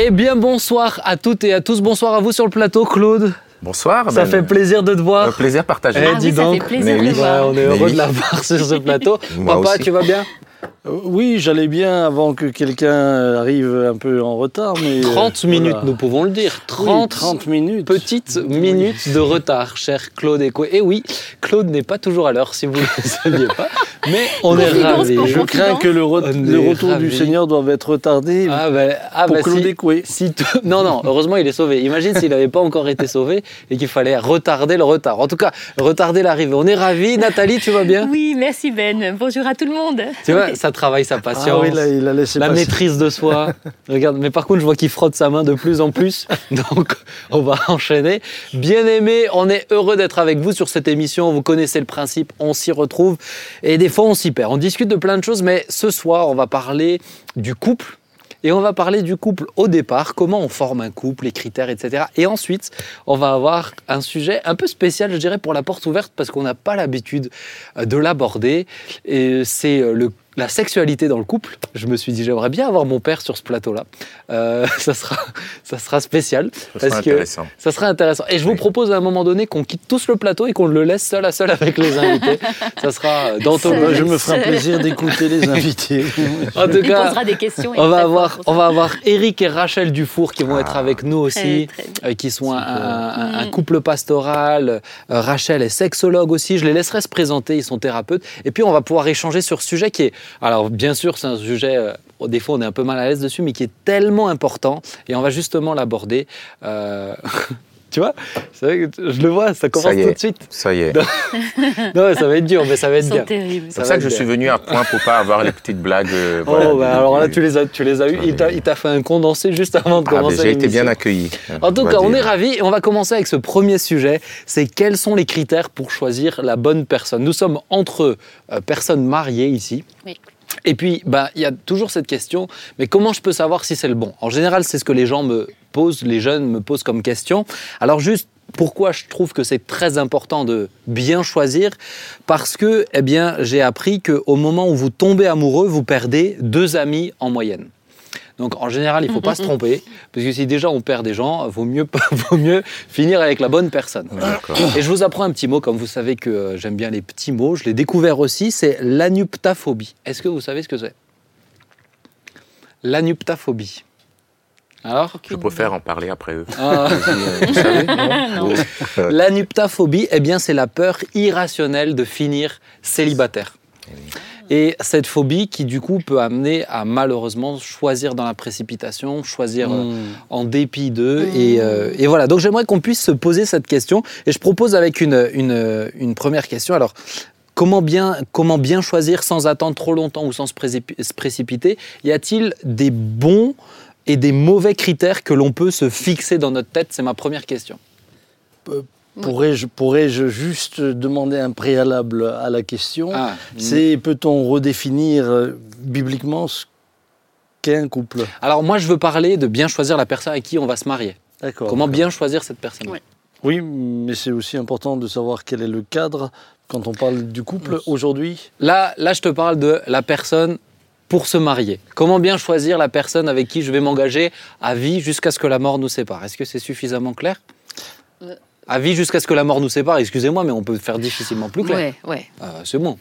Eh bien, bonsoir à toutes et à tous. Bonsoir à vous sur le plateau, Claude. Bonsoir. Ça Ben, fait plaisir de te voir. Un plaisir partagé. Eh, Ah dis oui, ça donc. fait plaisir Mais de oui. voir. On est Mais heureux oui. de l'avoir sur ce plateau. Papa, aussi. tu vas bien? Euh, Oui, j'allais bien avant que quelqu'un arrive un peu en retard, mais... euh, 30 minutes, voilà. nous pouvons le dire. 30, 30, 30 minutes. petites minutes de retard, cher Claude et Et oui, Claude n'est pas toujours à l'heure, si vous ne le saviez pas. Mais on est ravis. Je crains que le, re- retour du. Seigneur doive être retardé Ah, bah, ah, pour bah, Claude si- Écoué. Si Non, non, heureusement il est sauvé. Imagine s'il n'avait pas encore été sauvé et qu'il fallait retarder le retard. En tout cas, retarder l'arrivée. On est ravis. Nathalie, tu vas bien? Oui, merci Ben. Bonjour à tout le monde. Tu vois, ça travaille sa patience. Ah oui, là, il a laissé la passer. maîtrise de soi. Regarde, mais par contre, je vois qu'il frotte sa main de plus en plus. Donc, on va enchaîner. Bien aimé, on est heureux d'être avec vous sur cette émission. Vous connaissez le principe, on s'y retrouve. Et des fois, on s'y perd. On discute de plein de choses, mais ce soir, on va parler du couple. Et on va parler du couple au départ, comment on forme un couple, les critères, etc. Et ensuite, on va avoir un sujet un peu spécial, je dirais, pour la porte ouverte, parce qu'on n'a pas l'habitude euh, de l'aborder. Et c'est euh, le la sexualité dans le couple. Je me suis dit, j'aimerais bien avoir mon père sur ce plateau-là. Euh, ça, sera, ça sera spécial. Ça sera parce que intéressant. ça sera intéressant. Et je vous propose à un moment donné qu'on quitte tous le plateau et qu'on le laisse seul à seul avec les invités. ça sera euh, dans ton... Bah, je me ferai un plaisir d'écouter les invités. En tout Il cas, posera des questions. on va, avoir, on va avoir Eric et Rachel Dufour qui vont Ah. être avec nous aussi, Très, très bien. euh, qui sont un, un- un couple pastoral. Euh, Rachel est sexologue aussi. Je les laisserai se présenter. Ils sont thérapeutes. Et puis, on va pouvoir échanger sur ce sujet qui est. Alors, bien sûr, c'est un sujet. euh, des fois, on est un peu mal à l'aise dessus, mais qui est tellement important. Et on va justement l'aborder. Euh, tu vois C'est vrai que je le vois, ça commence Ça tout de suite. Ça y est. Non. Non, ça va être dur, mais ça va être bien. C'est Ça pour ça que je suis venu à point pour pas avoir les petites blagues. euh, Oh, voilà, bah, alors là, tu les as, tu les as eu. Il t'a- il t'a fait un condensé juste avant de Ah, commencer. J'ai été bien accueilli. En tout cas, on est ravis et on va commencer avec ce premier sujet. C'est quels sont les critères pour choisir la bonne personne? Nous sommes entre euh, personnes mariées ici. Oui. Et puis, bah, il y a toujours cette question, mais comment je peux savoir si c'est le bon? En général, c'est ce que les gens me les jeunes me posent comme question. Alors juste, pourquoi je trouve que c'est très important de bien choisir? Parce que, eh bien, j'ai appris qu'au moment où vous tombez amoureux, vous perdez deux amis en moyenne. Donc en général, il ne faut pas se tromper, parce que si déjà on perd des gens, vaut mieux, vaut mieux finir avec la bonne personne. Et je vous apprends un petit mot, comme vous savez que euh, j'aime bien les petits mots, je l'ai découvert aussi, c'est l'anuptaphobie. Est-ce que vous savez ce que c'est? L'anuptaphobie. Alors Je préfère en parler après eux. Ah. Vous savez, non Non. L'anuptaphobie, eh bien, c'est la peur irrationnelle de finir célibataire. Et cette phobie qui, du coup, peut amener à malheureusement choisir dans la précipitation, choisir euh, Hmm. en dépit d'eux. Et, euh, et voilà, donc j'aimerais qu'on puisse se poser cette question. Et je propose avec une, une, une première question. Alors, comment bien, comment bien choisir sans attendre trop longtemps ou sans se précipiter? Y a-t-il des bons et des mauvais critères que l'on peut se fixer dans notre tête C'est ma première question. Pourrais-je pourrais-je juste demander un préalable à la question Ah, C'est peut-on redéfinir euh, bibliquement ce qu'est un couple? Alors moi, je veux parler de bien choisir la personne avec qui on va se marier. D'accord. Comment bien choisir cette personne Ouais. Oui, mais c'est aussi important de savoir quel est le cadre quand on parle du couple aujourd'hui. Là, là, je te parle de la personne pour se marier. Comment bien choisir la personne avec qui je vais m'engager à vie jusqu'à ce que la mort nous sépare? Est-ce que c'est suffisamment clair? Euh. À vie jusqu'à ce que la mort nous sépare, excusez-moi, mais on peut faire difficilement plus clair. Ouais, ouais. Euh, c'est bon.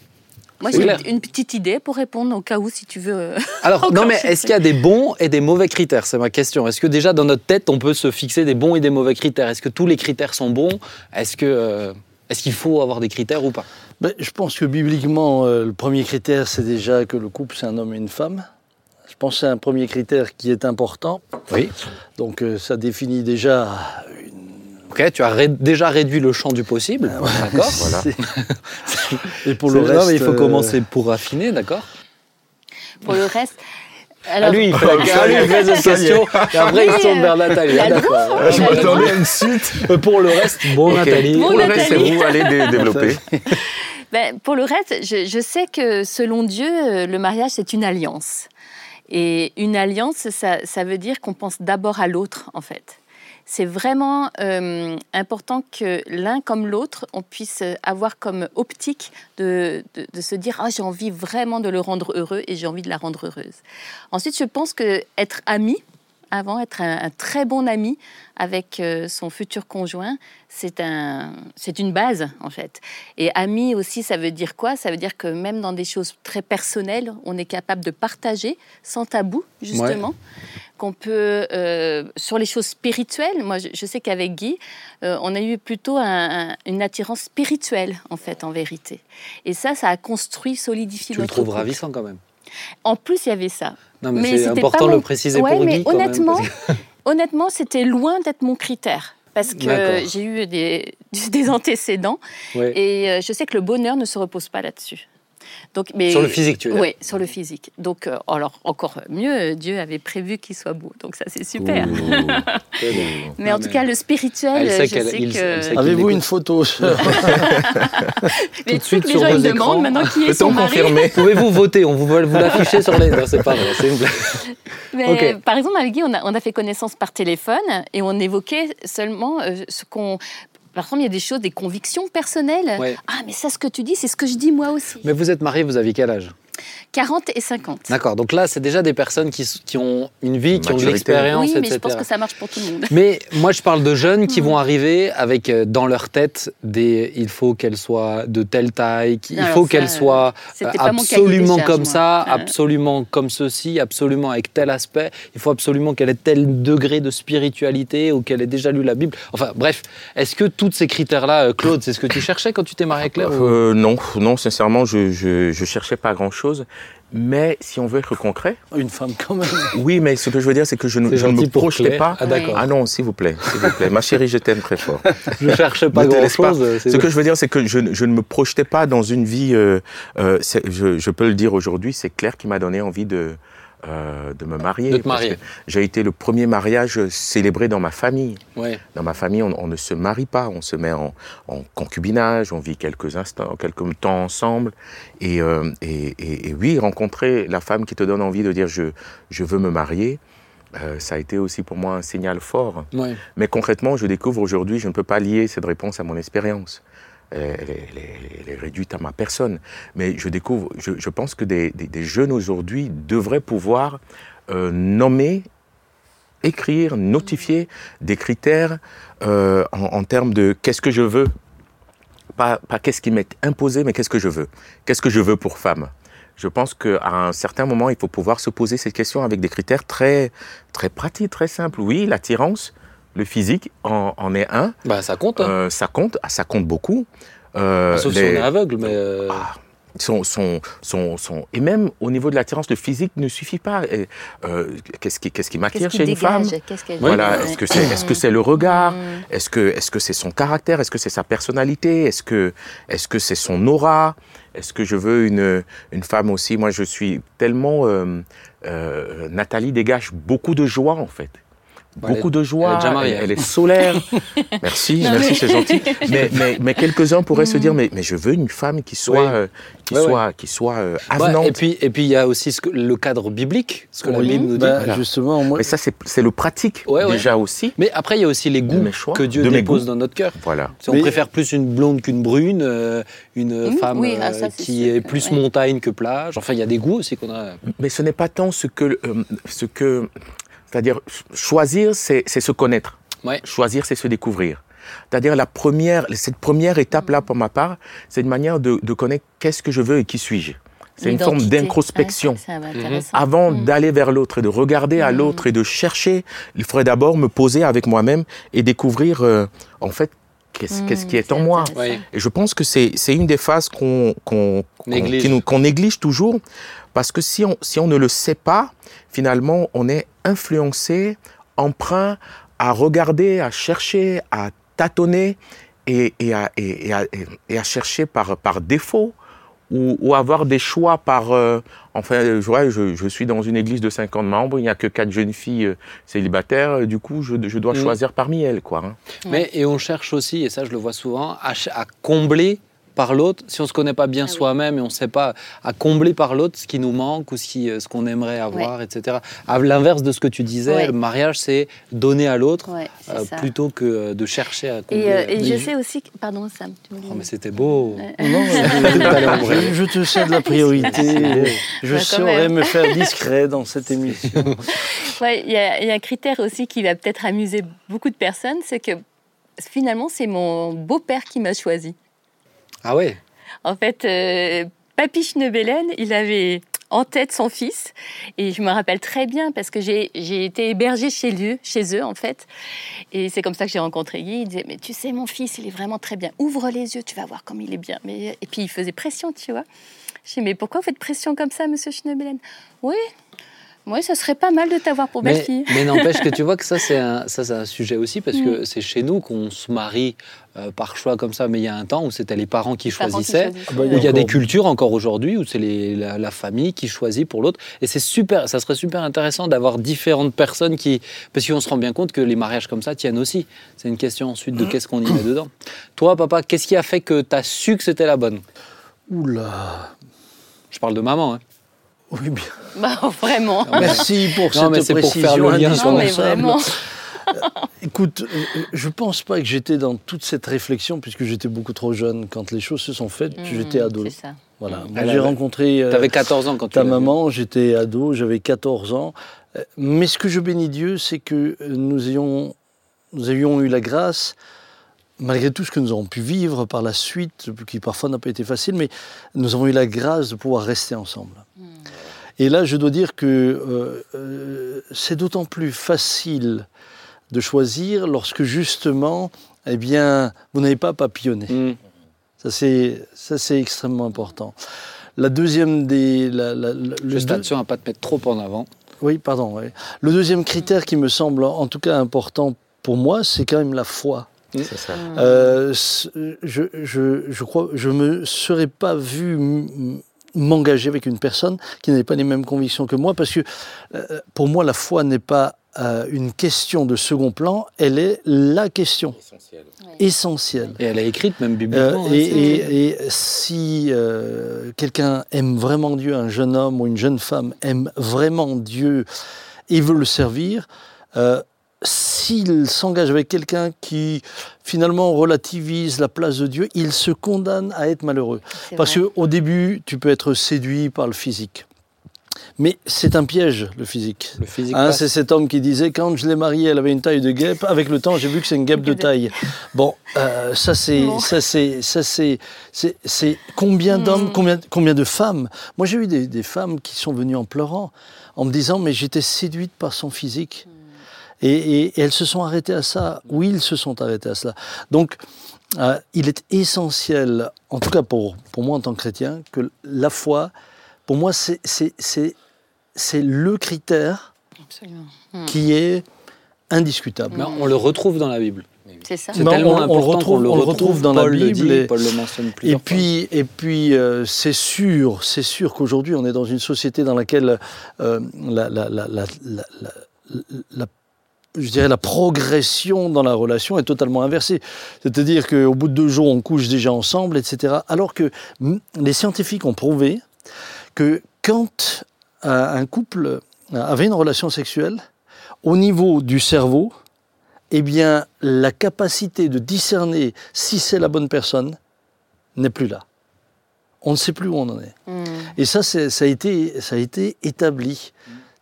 Moi, C'est j'ai une, petite idée pour répondre au cas où, si tu veux. euh, Alors, non, mais est-ce qu'il y a des bons et des mauvais critères? C'est ma question. Est-ce que déjà dans notre tête, on peut se fixer des bons et des mauvais critères? Est-ce que tous les critères sont bons? Est-ce que euh, est-ce qu'il faut avoir des critères ou pas Ben, je pense que bibliquement, euh, le premier critère, c'est déjà que le couple, c'est un homme et une femme. Je pense que c'est un premier critère qui est important. Oui. Donc euh, ça définit déjà Ok, tu as ré- déjà réduit le champ du possible. D'accord. Voilà. Et pour le reste, non, mais il faut euh, commencer pour affiner, d'accord Pour le reste. Ah, Alors, lui, il fait, ah, lui, il fait des questions, et après, il se tourne vers Nathalie. Ah, d'accord. Je m'attendais à une suite. Euh, Pour le reste, bon. Nathalie. Bon, Pour le reste, c'est vous, allez dé- développer. Ben, pour le reste, je, je sais que selon Dieu, euh, le mariage, c'est une alliance. Et une alliance, ça, ça veut dire qu'on pense d'abord à l'autre, en fait. C'est vraiment euh, important que l'un comme l'autre, on puisse avoir comme optique de, de- se dire ah, j'ai envie vraiment de le rendre heureux et j'ai envie de la rendre heureuse. Ensuite, je pense que être ami, avant, être un, un très bon ami avec euh, son futur conjoint, c'est un, c'est une base en fait. Et ami aussi, ça veut dire quoi? Ça veut dire que même dans des choses très personnelles, on est capable de partager sans tabou, justement. Qu'on peut, euh, sur les choses spirituelles, moi je, je sais qu'avec Guy, euh, on a eu plutôt un- un- une attirance spirituelle en fait, en vérité. Et ça, ça a construit, solidifié Tu le notre trouves couple. ravissant quand même. En plus, il y avait ça. Non, mais, Mais c'est important pas de mon- le préciser Ouais, pour mais Guy. quand même, honnêtement, parce que- honnêtement, c'était loin d'être mon critère. Parce que j'ai eu des, des antécédents Ouais. et euh, je sais que le bonheur ne se repose pas là-dessus. Donc, mais, Sur le physique, tu veux dire Oui, sur le physique. Donc, euh, alors encore mieux, Dieu avait prévu qu'il soit beau. Donc ça, c'est super. Ouh. Mais Non, en tout cas, le spirituel, je qu'elle- sais il- que... Avez-vous une photo Mais de tu sais suite que les sur gens ils demandent maintenant qui est son Peut-on mari. confirmer Pouvez-vous voter On vous, vous l'affichez sur les. Non, c'est pas vrai, c'est une blague. Mais par exemple, avec Guy, on a, on a fait connaissance par téléphone et on évoquait seulement euh, ce qu'on. Par exemple, il y a des choses, des convictions personnelles. Ouais. Ah, mais ça, ce que tu dis, c'est ce que je dis moi aussi. Mais vous êtes mariés, vous aviez quel âge? 40 et 50. D'accord, donc là, c'est déjà des personnes qui, ont une vie, qui ont de Maturité. l'expérience, Oui, mais etc. je pense que ça marche pour tout le monde. Mais moi, je parle de jeunes qui vont arriver avec euh, dans leur tête des. Il faut qu'elle soit de telle taille, il Alors faut qu'elle soit euh, absolument comme moi. ça, Euh. absolument comme ceci, absolument avec tel aspect. Il faut absolument qu'elle ait tel degré de spiritualité ou qu'elle ait déjà lu la Bible. Enfin, bref, est-ce que tous ces critères-là, Claude, c'est ce que tu cherchais quand tu t'es marié avec Claire ou- Euh, non, non, sincèrement, je, je cherchais pas grand-chose. Mais si on veut être concret, Une femme quand même. oui, mais ce que je veux dire, c'est que je ne, je ne me projetais pas. Ah, d'accord. Ah non, s'il vous plaît, s'il vous plaît. Ma chérie, je t'aime très fort. Je pas Ne laisse pas. grand-chose. Ce que je veux dire, c'est que je, ne- je ne me projetais pas dans une vie. euh, euh, je, je peux le dire aujourd'hui, c'est Claire qui m'a donné envie de, euh, de me marier. De te parce marier. que J'ai été le premier mariage célébré dans ma famille. Ouais. Dans ma famille, on, on ne se marie pas, on se met en, en concubinage, on vit quelques instants, quelques temps ensemble. Et, euh, et, et- et oui, rencontrer la femme qui te donne envie de dire je, je veux me marier, euh, ça a été aussi pour moi un signal fort. Ouais. Mais concrètement, je découvre aujourd'hui, je ne peux pas lier cette réponse à mon expérience. Elle est, réduite à ma personne. Mais je découvre, je, pense que des, jeunes aujourd'hui devraient pouvoir euh, nommer, écrire, notifier des critères euh, en, termes de qu'est-ce que je veux. Pas, pas qu'est-ce qui m'est imposé, mais qu'est-ce que je veux. Qu'est-ce que je veux pour femme? Je pense qu'à un certain moment, il faut pouvoir se poser cette question avec des critères très, très pratiques, très simples. Oui, l'attirance, le physique en, en est un. Bah, ça compte. hein. Euh, ça compte, ah, ça compte beaucoup. Euh, Sauf si on est aveugle, mais. euh, Ah, son, son, son, son- et même au niveau de l'attirance, le physique ne suffit pas. Et, euh, qu'est-ce qui, qu'est-ce qui m'attire Qu'est-ce chez qui une femme? Dégage Qu'est-ce qu'elle Voilà. Ouais. Est-ce que c'est, est-ce que c'est le regard? Mm. Est-ce que, est-ce que c'est son caractère? Est-ce que c'est sa personnalité? Est-ce que, est-ce que c'est son aura? Est-ce que je veux une, une femme aussi? Moi, je suis tellement. euh, euh, Nathalie dégage beaucoup de joie en fait. Beaucoup de joie. elle est elle, solaire. merci, Non, merci, mais- c'est gentil. Mais, mais, mais quelques-uns pourraient se dire, mais, mais je veux une femme qui soit, Oui. euh, qui Ouais, soit, qui soit euh, ouais, avenante. et puis et puis il y a aussi ce que- le cadre biblique, ce que la Bible nous dit. Voilà. Justement, moi, Mais ça, c'est, le pratique Ouais, ouais. déjà aussi. Mais après, il y a aussi les goûts mes choix, que Dieu dépose goûts. dans notre cœur. Voilà. Si on Mais- préfère plus une blonde qu'une brune, euh, une Mmh, femme oui, ah, euh, ça, qui sûr est plus ouais. montagne que plage. Enfin, il y a des goûts aussi qu'on a. Mais ce n'est pas tant ce que, ce que, c'est-à-dire ch- choisir, c'est, c'est se connaître. Ouais. Choisir, c'est se découvrir. C'est-à-dire la première, cette première étape là pour ma part, c'est une manière de, de connaître qu'est-ce que je veux et qui suis-je. C'est une forme d'introspection. Ouais, c'est intéressant. Avant Mm. d'aller vers l'autre et de regarder à Mm. l'autre et de chercher, il faudrait d'abord me poser avec moi-même et découvrir, euh, en fait, qu'est-ce, qui est en moi. Oui. Et je pense que c'est, c'est une des phases qu'on, qu'on, qu'on- Néglige. qui nous- qu'on néglige toujours, parce que si on, si on ne le sait pas, finalement, on est influencé, emprunt à regarder, à chercher, à tâtonner et, et, à, et, et à, et- et à chercher par, par défaut ou, ou avoir des choix par... euh, enfin, je, vois, je, je suis dans une église de 50 membres, il n'y a que quatre jeunes filles euh, célibataires, euh, du coup, je, je dois Mm. choisir parmi elles. Quoi, hein. Mais et on cherche aussi, et ça je le vois souvent, à combler par l'autre, si on ne se connaît pas bien Ah oui. soi-même et on ne sait pas à combler par l'autre ce qui nous manque ou ce qui- euh, ce qu'on aimerait avoir, etc. À l'inverse de ce que tu disais, Ouais. le mariage, c'est donner à l'autre Ouais, euh, plutôt que euh, de chercher à combler. Et, euh, et je sais aussi que... Pardon, Sam. tu me dis- Oh, mais c'était beau. Non, je, je te cède la priorité. Je quand saurais me faire discret dans cette émission. Ouais, il y, y a un critère aussi qui va peut-être amuser beaucoup de personnes, c'est que finalement, c'est mon beau-père qui m'a choisi. Ah ouais En fait, euh, Papy il avait en tête son fils. Et je me rappelle très bien parce que j'ai été hébergée chez lui, chez eux, en fait. Et c'est comme ça que j'ai rencontré Guy. Il disait Mais tu sais, mon fils, il est vraiment très bien. Ouvre les yeux, tu vas voir comme il est bien. Mais... Et puis, il faisait pression, tu vois. Je dis Mais pourquoi vous faites pression comme ça, monsieur Schnebelen Oui. Oui, ça serait pas mal de t'avoir pour belle-fille. mais n'empêche que tu vois que ça c'est un, ça, c'est un sujet aussi parce Mm. que c'est chez nous qu'on se marie euh, par choix comme ça. Mais il y a un temps où c'était les parents qui Parents qui choisissaient. Ah bah, Où il y a des cultures encore aujourd'hui où c'est les- la, la famille qui choisit pour l'autre. Et c'est super, ça serait super intéressant d'avoir différentes personnes qui. Parce qu'on se rend bien compte que les mariages comme ça tiennent aussi. C'est une question ensuite de qu'est-ce qu'on y met dedans. Toi, papa, qu'est-ce qui a fait que tu as su que c'était la bonne? Oula. Je parle de maman. Hein. Oui, bien. Bah, vraiment. Merci pour Non, mais cette c'est pour précision faire Non, mais vraiment. Écoute, euh, je pense pas que j'étais dans toute cette réflexion puisque j'étais beaucoup trop jeune quand les choses se sont faites. J'étais ado. C'est ça. Voilà. Mm. Moi, Elle j'ai rencontré euh, Tu avais 14 ans quand tu ta maman, j'étais ado, j'avais 14 ans. Euh, Mais ce que je bénis Dieu, c'est que euh, nous, ayons, nous avions eu la grâce, malgré tout ce que nous avons pu vivre par la suite, qui parfois n'a pas été facile, mais nous avons eu la grâce de pouvoir rester ensemble. Et là, je dois dire que euh, euh, c'est d'autant plus facile de choisir lorsque justement, eh bien, vous n'avez pas papillonné. Mm. Ça, c'est, ça, c'est extrêmement important. La deuxième des. la- la- la- le Juste deux- attention à pas te mettre trop en avant. Oui, pardon. oui. Le deuxième critère qui me semble en tout cas important pour moi, c'est quand même la foi. C'est ça. Mm. Euh, je, je, je crois, je me serais pas vu m'engager avec une personne qui n'avait pas les mêmes convictions que moi, parce que euh, pour moi, la foi n'est pas euh, une question de second plan, elle est la question Essentiel. essentielle. Et elle est écrite même Euh, bibliquement. hein, et, et- et si euh, quelqu'un aime vraiment Dieu, un jeune homme ou une jeune femme aime vraiment Dieu et veut le servir, euh, s'il s'engage avec quelqu'un qui finalement relativise la place de Dieu, il se condamne à être malheureux. Parce qu'au début, tu peux être séduit par le physique. Mais c'est un piège, le physique. le physique Hein, c'est cet homme qui disait quand je l'ai mariée, elle avait une taille de guêpe. Avec le temps, j'ai vu que c'est une guêpe de taille. Bon, euh, ça c'est, Bon. ça c'est, ça c'est, c'est, c'est combien d'hommes, Mm. combien, combien de femmes? Moi, j'ai eu des, des femmes qui sont venues en pleurant, en me disant mais j'étais séduite par son physique. Et, et- et elles se sont arrêtées à ça. Oui, ils se sont arrêtés à cela. Donc, euh, il est essentiel, en tout cas pour, pour moi en tant que chrétien, que la foi, pour moi, c'est, c'est, c'est, c'est le critère Absolument. Mm. qui est indiscutable. Mais on le retrouve dans la Bible. C'est ça. C'est Mais tellement on- on le important retrouve- qu'on le on le retrouve, retrouve dans la Paul le Bible dit, et- Paul le mentionne Et fois. puis, et puis euh, c'est sûr, c'est sûr qu'aujourd'hui, on est dans une société dans laquelle euh, la, la- la- la- la- la- la- je dirais la progression dans la relation est totalement inversée. C'est-à-dire qu'au bout de deux jours, on couche déjà ensemble, etc. Alors que les scientifiques ont prouvé que quand un couple avait une relation sexuelle, au niveau du cerveau, eh bien, la capacité de discerner si c'est la bonne personne n'est plus là. On ne sait plus où on en est. Mm. Et ça, ça a été, ça a été établi.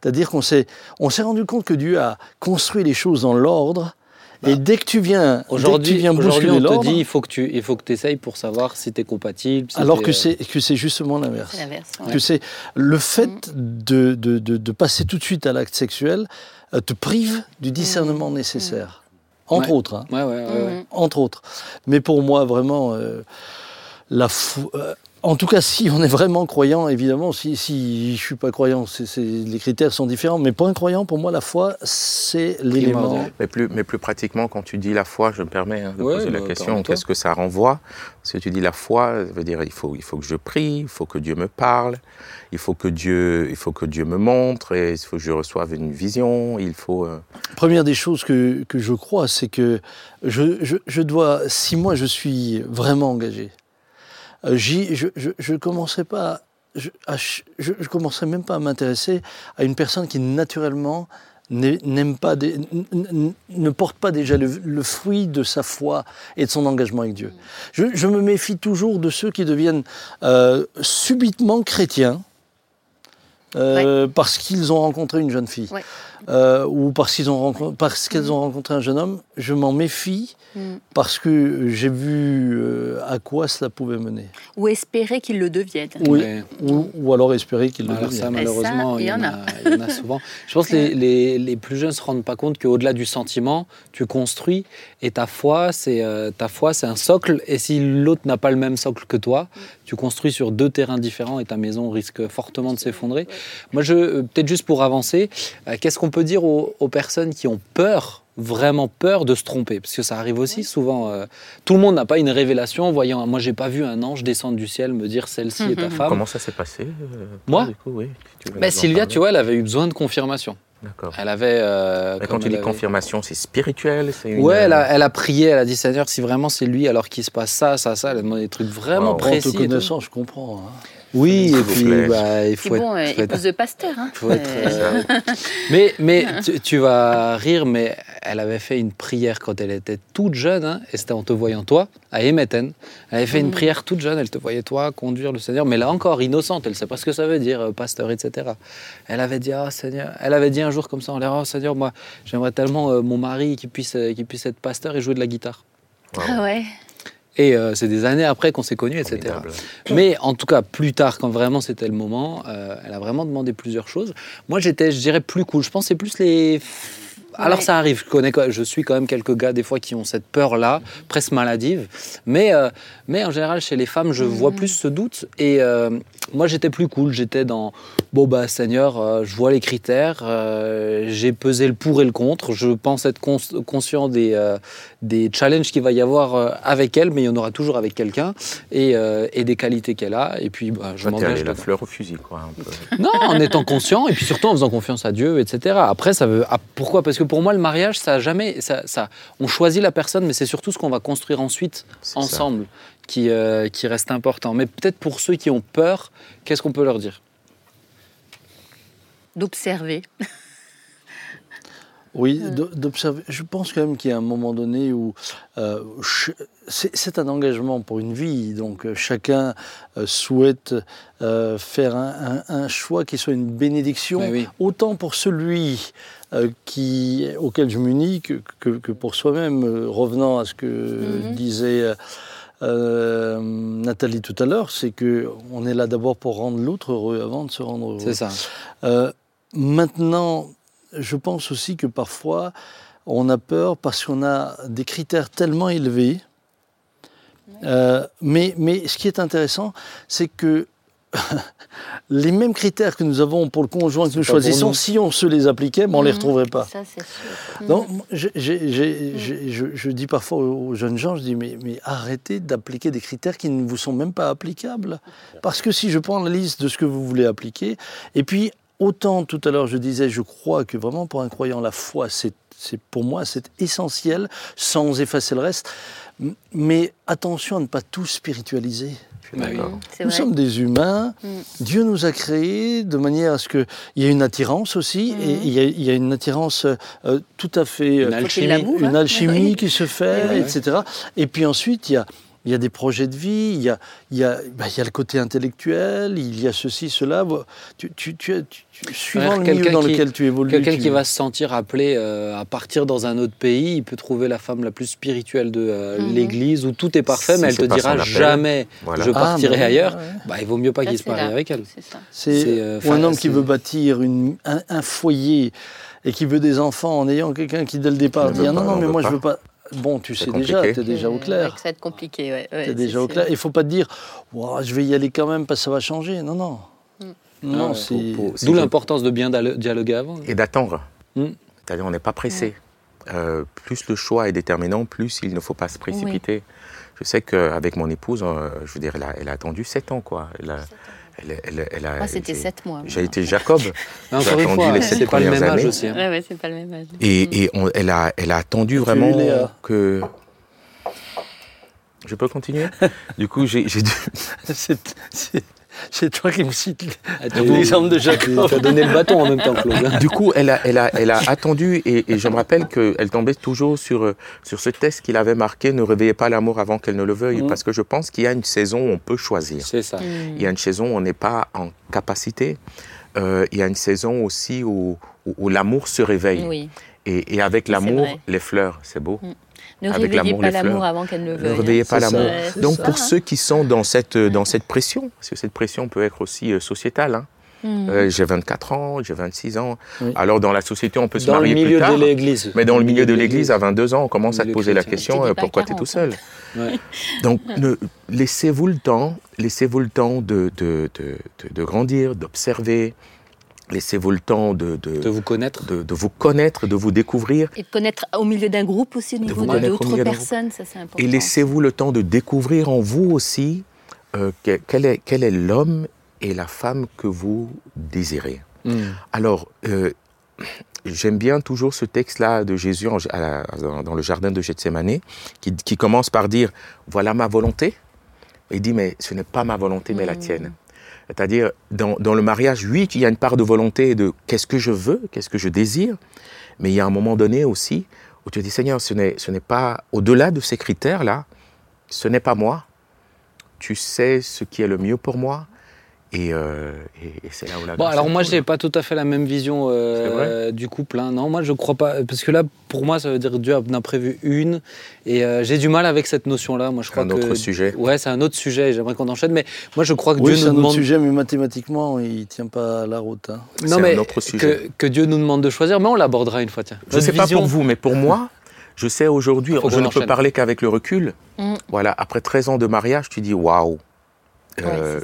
C'est-à-dire qu'on s'est, on s'est rendu compte que Dieu a construit les choses dans l'ordre. et dès que tu viens, dès que tu Aujourd'hui, viens aujourd'hui, bousculer on te dit il faut que tu il faut que essayes pour savoir si tu es compatible. si alors que euh, c'est, que c'est justement l'inverse. C'est l'inverse. ouais. que c'est le fait de, de, de- de passer tout de suite à l'acte sexuel euh, te prive du discernement nécessaire. Entre Ouais. autres. hein. Ouais, ouais, ouais, ouais. Mm. entre autres. Mais pour moi, vraiment, euh, la fou- euh, en tout cas, si on est vraiment croyant, évidemment, si, si je suis pas croyant, les critères sont différents. Mais pour un croyant, pour moi, la foi, c'est l'élément. Mais plus, mais plus pratiquement, quand tu dis la foi, je me permets hein, de Ouais, poser la bah, question, qu'est-ce que ça renvoie? Parce que tu dis la foi, ça veut dire il faut, il faut que je prie, il faut que Dieu me parle, il faut que Dieu, il faut que Dieu me montre, et il faut que je reçoive une vision, il faut... euh, Première des choses que, que je crois, c'est que je, je, je dois, si moi je suis vraiment engagé, je, je, je pas, je, à ch- je, je commencerai même pas à m'intéresser à une personne qui naturellement n'aime pas, des- ne porte pas déjà le, le fruit de sa foi et de son engagement avec Dieu. Je, je me méfie toujours de ceux qui deviennent euh, subitement chrétiens. euh, Parce qu'ils ont rencontré une jeune fille, Ouais. Euh, ou parce qu'ils ont rencontré, parce qu'elles ont rencontré un jeune homme, je m'en méfie Mm. parce que j'ai vu euh, à quoi cela pouvait mener. Ou espérer qu'ils le deviennent. Oui. Ouais. Ou, ou alors espérer qu'il le Alors devienne. ça, malheureusement, ça, il y, en a, il y en a souvent. Je pense que les, les- les plus jeunes ne se rendent pas compte qu'au-delà du sentiment, tu construis et ta foi, c'est euh, ta foi, c'est un socle. Et si l'autre n'a pas le même socle que toi, tu construis sur deux terrains différents et ta maison risque fortement de s'effondrer. Moi, je euh, peut-être juste pour avancer, euh, qu'est-ce qu'on peut dire aux, aux personnes qui ont peur vraiment peur de se tromper parce que ça arrive aussi souvent euh, tout le monde n'a pas une révélation en voyant moi j'ai pas vu un ange descendre du ciel me dire celle-ci est ta femme Comment ça s'est passé euh, Moi? du coup, oui, si tu veux bah, en Sylvia, parler. tu vois, elle avait eu besoin de confirmation. D'accord. Elle avait. euh, Mais comme quand tu dis avait- confirmation, c'est spirituel une- Ouais, elle a, elle a prié, elle a dit Seigneur, si vraiment c'est lui, alors qu'il se passe ça, ça, ça, elle a demandé des trucs vraiment Wow. En précis. te et tout. connaissant, je comprends. hein. Oui, et puis bah, il C'est faut être. bon, euh, être- épouse de pasteur. Hein. faut être, Euh, euh, mais mais tu, tu vas rire, mais elle avait fait une prière quand elle était toute jeune, hein, et c'était en te voyant toi, à Emeten. Elle avait fait une Mhm. prière toute jeune, elle te voyait toi conduire le Seigneur, mais là encore, innocente, elle ne sait pas ce que ça veut dire, euh, pasteur, etc. Elle avait dit, ah Seigneur, elle avait dit un jour comme ça en l'air, oh Seigneur, moi, j'aimerais tellement euh, mon mari qui puisse, euh, qui puisse être pasteur et jouer de la guitare. Wow. Ah ouais. Et euh, c'est des années après qu'on s'est connus, etc. Formidable. Mais en tout cas, plus tard, quand vraiment c'était le moment, euh, elle a vraiment demandé plusieurs choses. Moi, j'étais, je dirais, plus cool. Je c'est plus les. Alors Ouais. ça arrive, je, connais, je suis quand même quelques gars des fois qui ont cette peur-là, presque maladive, mais, euh, mais en général chez les femmes je vois plus ce doute et euh, moi j'étais plus cool, j'étais dans, bon bah Seigneur, euh, je vois les critères, euh, j'ai pesé le pour et le contre, je pense être cons- conscient des, euh, des challenges qu'il va y avoir euh, avec elle, mais il y en aura toujours avec quelqu'un et, euh, et des qualités qu'elle a et puis bah, je m'engage la fleur au fusil, quoi. un peu. Non, en étant conscient et puis surtout en faisant confiance à Dieu, etc. Après, ça veut. ah, pourquoi? Parce que pour moi, le mariage, ça a jamais. Ça, ça, on choisit la personne, mais c'est surtout ce qu'on va construire ensuite ça. ensemble qui, euh, qui reste important. Mais peut-être pour ceux qui ont peur, qu'est-ce qu'on peut leur dire? D'observer. Oui, d'observer. Je pense quand même qu'il y a un moment donné où euh, c'est un engagement pour une vie, donc euh, chacun souhaite euh, faire un, un- un choix qui soit une bénédiction, oui. autant pour celui euh, qui, auquel je m'unis que, que- que pour soi-même, euh, revenant à ce que Mhm. disait euh, euh, Nathalie tout à l'heure, c'est que on est là d'abord pour rendre l'autre heureux avant de se rendre heureux. C'est ça. Euh, maintenant, je pense aussi que parfois, on a peur parce qu'on a des critères tellement élevés. Euh, mais, mais ce qui est intéressant, c'est que les mêmes critères que nous avons pour le conjoint que nous choisissons, nous. si on se les appliquait, ben, on ne les Mhm. retrouverait pas. Ça, c'est sûr. Mhm. Donc, je, je dis parfois aux jeunes gens, je dis, mais, mais arrêtez d'appliquer des critères qui ne vous sont même pas applicables. Parce que si je prends la liste de ce que vous voulez appliquer, et puis autant tout à l'heure je disais, je crois que vraiment pour un croyant, la foi, c'est c'est- pour moi, c'est essentiel, sans effacer le reste. Mais attention à ne pas tout spiritualiser. Bah oui. Nous vrai. sommes des humains. Mm. Dieu nous a créés de manière à ce qu'il y ait une attirance aussi. Et il y, a, il y a une attirance euh, tout à fait. Une euh, alchimie. l'amour, une alchimie Oui. qui se fait, oui. etc. Et puis ensuite, il y a, il y a des projets de vie, il y a, il y a, bah, il y a le côté intellectuel, il y a ceci, cela. Tu, tu, tu, tu- tu- suivant le milieu quelqu'un dans qui- lequel tu évolues. Quelqu'un tu- qui va se sentir appelé euh, à partir dans un autre pays, il peut trouver la femme la plus spirituelle de euh, Mhm. l'Église où tout est parfait, Si mais elle te dira jamais Voilà. je Ah, partirai bah oui, ailleurs. ouais. Bah, il vaut mieux pas qu'il se marie avec elle. C'est euh, ou un homme qui veut bâtir une- un, un foyer et qui veut des enfants en ayant quelqu'un qui dès le départ dit ah, non non mais moi pas. je veux pas. Bon, tu sais déjà, tu es déjà au clair. que Ça va être compliqué, ouais. ouais, T'es c'est déjà au clair. Il ne faut pas te dire, je vais y aller quand même parce que ça va changer. Non, non. Mm. Non, Ah, D'où l'importance de bien dialoguer avant. Et d'attendre. Mm. C'est-à-dire, on n'est pas pressé. Euh, plus le choix est déterminant, plus il ne faut pas se précipiter. Je sais qu'avec mon épouse, euh, je veux dire, elle a, elle a attendu 7 ans, quoi. Elle a, elle, elle- elle a Moi, c'était été- 7 mois. J'ai été Jacob. J'ai attendu fois, les sept c'est pas le même premières âge années. aussi. hein. Ouais, ouais, c'est pas le même âge. Mm. Et, et on- elle, a, elle a attendu vraiment que. Je peux continuer? Du coup, j'ai j'ai dû. C'est- toi qui me cites Ah, tu- l'exemple de Tu Jacob. as donné le bâton en même temps, Claude. Du coup, elle a, elle a, elle a attendu et, et je me rappelle qu'elle tombait toujours sur, euh, sur ce test qu'il avait marqué Ne réveillez pas l'amour avant qu'elle ne le veuille. Mhm. Parce que je pense qu'il y a une saison où on peut choisir. C'est ça. Il y a une saison où on n'est pas en capacité. Euh, il y a une saison aussi où, où, où l'amour se réveille. Oui. Et, et avec l'amour, les fleurs, c'est beau. Ne Avec réveillez l'amour, pas les fleurs. l'amour avant qu'elle ne le Ne veuille. réveillez pas l'amour. C'est Donc ça, pour hein. ceux qui sont dans cette, dans cette pression, parce que cette pression peut être aussi euh, sociétale, hein. Mhm. Euh, j'ai 24 ans, j'ai 26 ans. Oui. Alors dans la société, on peut se Dans le marier milieu plus tard. de l'église. Mais dans le milieu de l'Église, à 22 ans, on commence à te Milieu poser la question euh, pourquoi tu es 40, tout seul Ouais. Donc, laissez-vous le temps, laissez-vous le temps de, de, de, de- de grandir, d'observer, laissez-vous le temps de, de, De vous connaître. de- de vous connaître, de vous découvrir, Et de connaître au milieu d'un groupe aussi, au niveau d'autres personnes, ça c'est important. et laissez-vous le temps de découvrir en vous aussi euh, que- quel est, quel est l'homme et la femme que vous désirez. Hmm. Alors, euh, j'aime bien toujours ce texte-là de Jésus en- à la- dans, dans le jardin de Gethsemane, qui, qui commence par dire Voilà ma volonté. Il dit Mais ce n'est pas ma volonté, mais la Mm. tienne. C'est-à-dire, dans, dans le mariage, oui, il y a une part de volonté de qu'est-ce que je veux, qu'est-ce que je désire, mais il y a un moment donné aussi où tu dis Seigneur, ce n'est, ce n'est pas, au-delà de ces critères-là, ce n'est pas moi. Tu sais ce qui est le mieux pour moi. Et, euh, et- et c'est là où la Bon, alors moi, j'ai pas tout à fait la même vision euh, C'est du couple. hein. Non, moi, je crois pas. Parce que là, pour moi, ça veut dire que Dieu en a prévu une. Et euh, j'ai du mal avec cette notion-là. Moi, je crois un que. autre sujet. Ouais, c'est un autre sujet. J'aimerais qu'on enchaîne. Mais moi, je crois que Oui, Dieu c'est nous un autre demande. sujet, mais mathématiquement, il ne tient pas la route. hein. C'est Non, un mais autre sujet. que, que Dieu nous demande de choisir. Mais on l'abordera une fois. Tiens. Je ne sais pas pour vous, mais pour moi, je sais aujourd'hui, je ne enchaîne. peux parler qu'avec le recul. Mm. Voilà, après 13 ans de mariage, tu dis waouh. Ouais, Euh,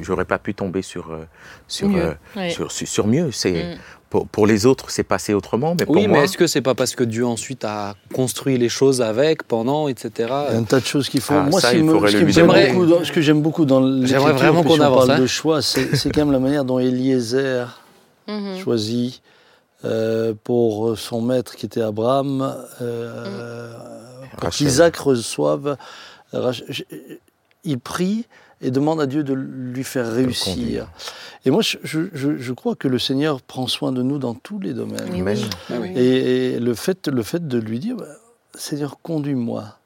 J'aurais pas pu tomber sur, euh, sur, Mieux. euh, Ouais. sur, sur- sur mieux. C'est Mm. pour, pour les autres, c'est passé autrement, mais pour Oui, mais moi, est-ce que c'est pas parce que Dieu ensuite a construit les choses avec, pendant, etc. Il y a un tas de choses qu'il faut. Ah, Moi, ça, ce, il me- qui beaucoup dans- que j'aime beaucoup dans l'écriture, vraiment qu'on avance, parle hein. de choix, c'est quand même la manière dont Eliezer Mhm. choisit euh, pour son maître qui était Abraham, euh, pour Rachel. qu'Isaac reçoive. Il prie et demande à Dieu de lui faire réussir. Et moi, je, je- je- je crois que le Seigneur prend soin de nous dans tous les domaines. Oui. Ah oui. Et, et le, fait, le fait de lui dire, bah, Seigneur, conduis-moi.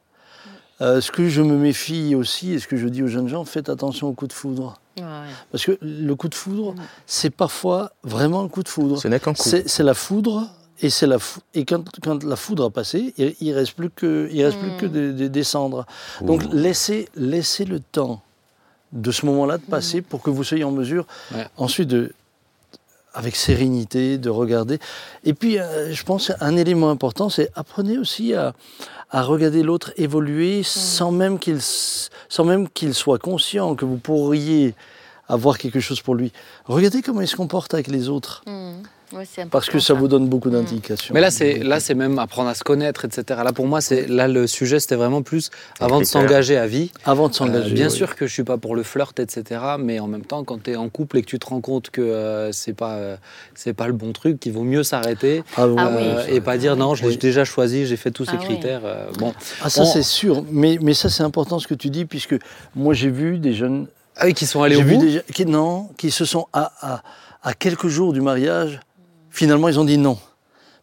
Euh, ce que je me méfie aussi, et ce que je dis aux jeunes gens, faites attention au coup de foudre? Ouais. Parce que le coup de foudre, Mm. c'est parfois vraiment un coup de foudre. ce n'est qu'un coup. C'est la foudre, et, c'est la fou- et quand, quand la foudre a passé, il ne reste plus que, il reste plus Mm. que des, des- des cendres. Donc laissez, laissez le temps de ce moment-là de passer pour que vous soyez en mesure Ouais. ensuite de avec sérénité, de regarder. Et puis, euh, je pense un élément important, c'est apprenez aussi à, à regarder l'autre évoluer sans même qu'il s- sans même qu'il soit conscient que vous pourriez avoir quelque chose pour lui. Regardez comment il se comporte avec les autres, Mhm. Parce que ça vous donne beaucoup d'indications. Mais là, c'est là, c'est même apprendre à se connaître, etc. Là, pour moi, c'est là le sujet, c'était vraiment plus avant de s'engager à vie. Avant de Euh, s'engager. bien oui. sûr que je suis pas pour le flirt, etc. Mais en même temps, quand tu es en couple et que tu te rends compte que euh, c'est pas euh, c'est pas le bon truc, qu'il vaut mieux s'arrêter Ah, oui. Ah oui. euh, et pas dire non, je l'ai Oui. déjà choisi, j'ai fait tous ces Ah oui. critères. euh, bon, Ah, ça On- c'est sûr. Mais, mais ça c'est important ce que tu dis, puisque moi j'ai vu des jeunes ah oui, qui sont allés au J'ai vu bout. des gens qui, non, qui se sont à, à, à quelques jours du mariage, finalement ils ont dit non.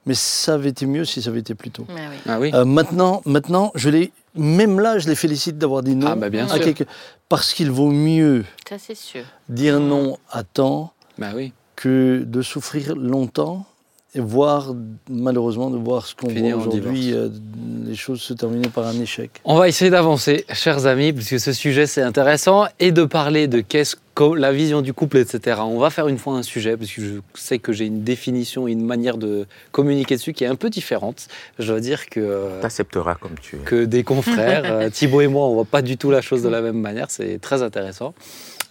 Mais ça avait été mieux si ça avait été plus tôt. Ouais, oui. Ah oui. Euh, maintenant, maintenant, je les, même là, je les félicite d'avoir dit non. Ah bah bien à sûr. quelque- parce qu'il vaut mieux Ça, c'est sûr. dire non à temps Bah oui. que de souffrir longtemps et voir, malheureusement, de voir ce qu'on voit aujourd'hui, euh, les choses se terminer par un échec. On va essayer d'avancer, chers amis, puisque ce sujet c'est intéressant, et de parler de qu'est-ce que la vision du couple, etc. On va faire une fois un sujet, parce que je sais que j'ai une définition et une manière de communiquer dessus qui est un peu différente. Je dois dire que, euh, T'accepteras comme tu es. que des confrères, euh, Thibaut et moi, on voit pas du tout la chose de la même manière, c'est très intéressant.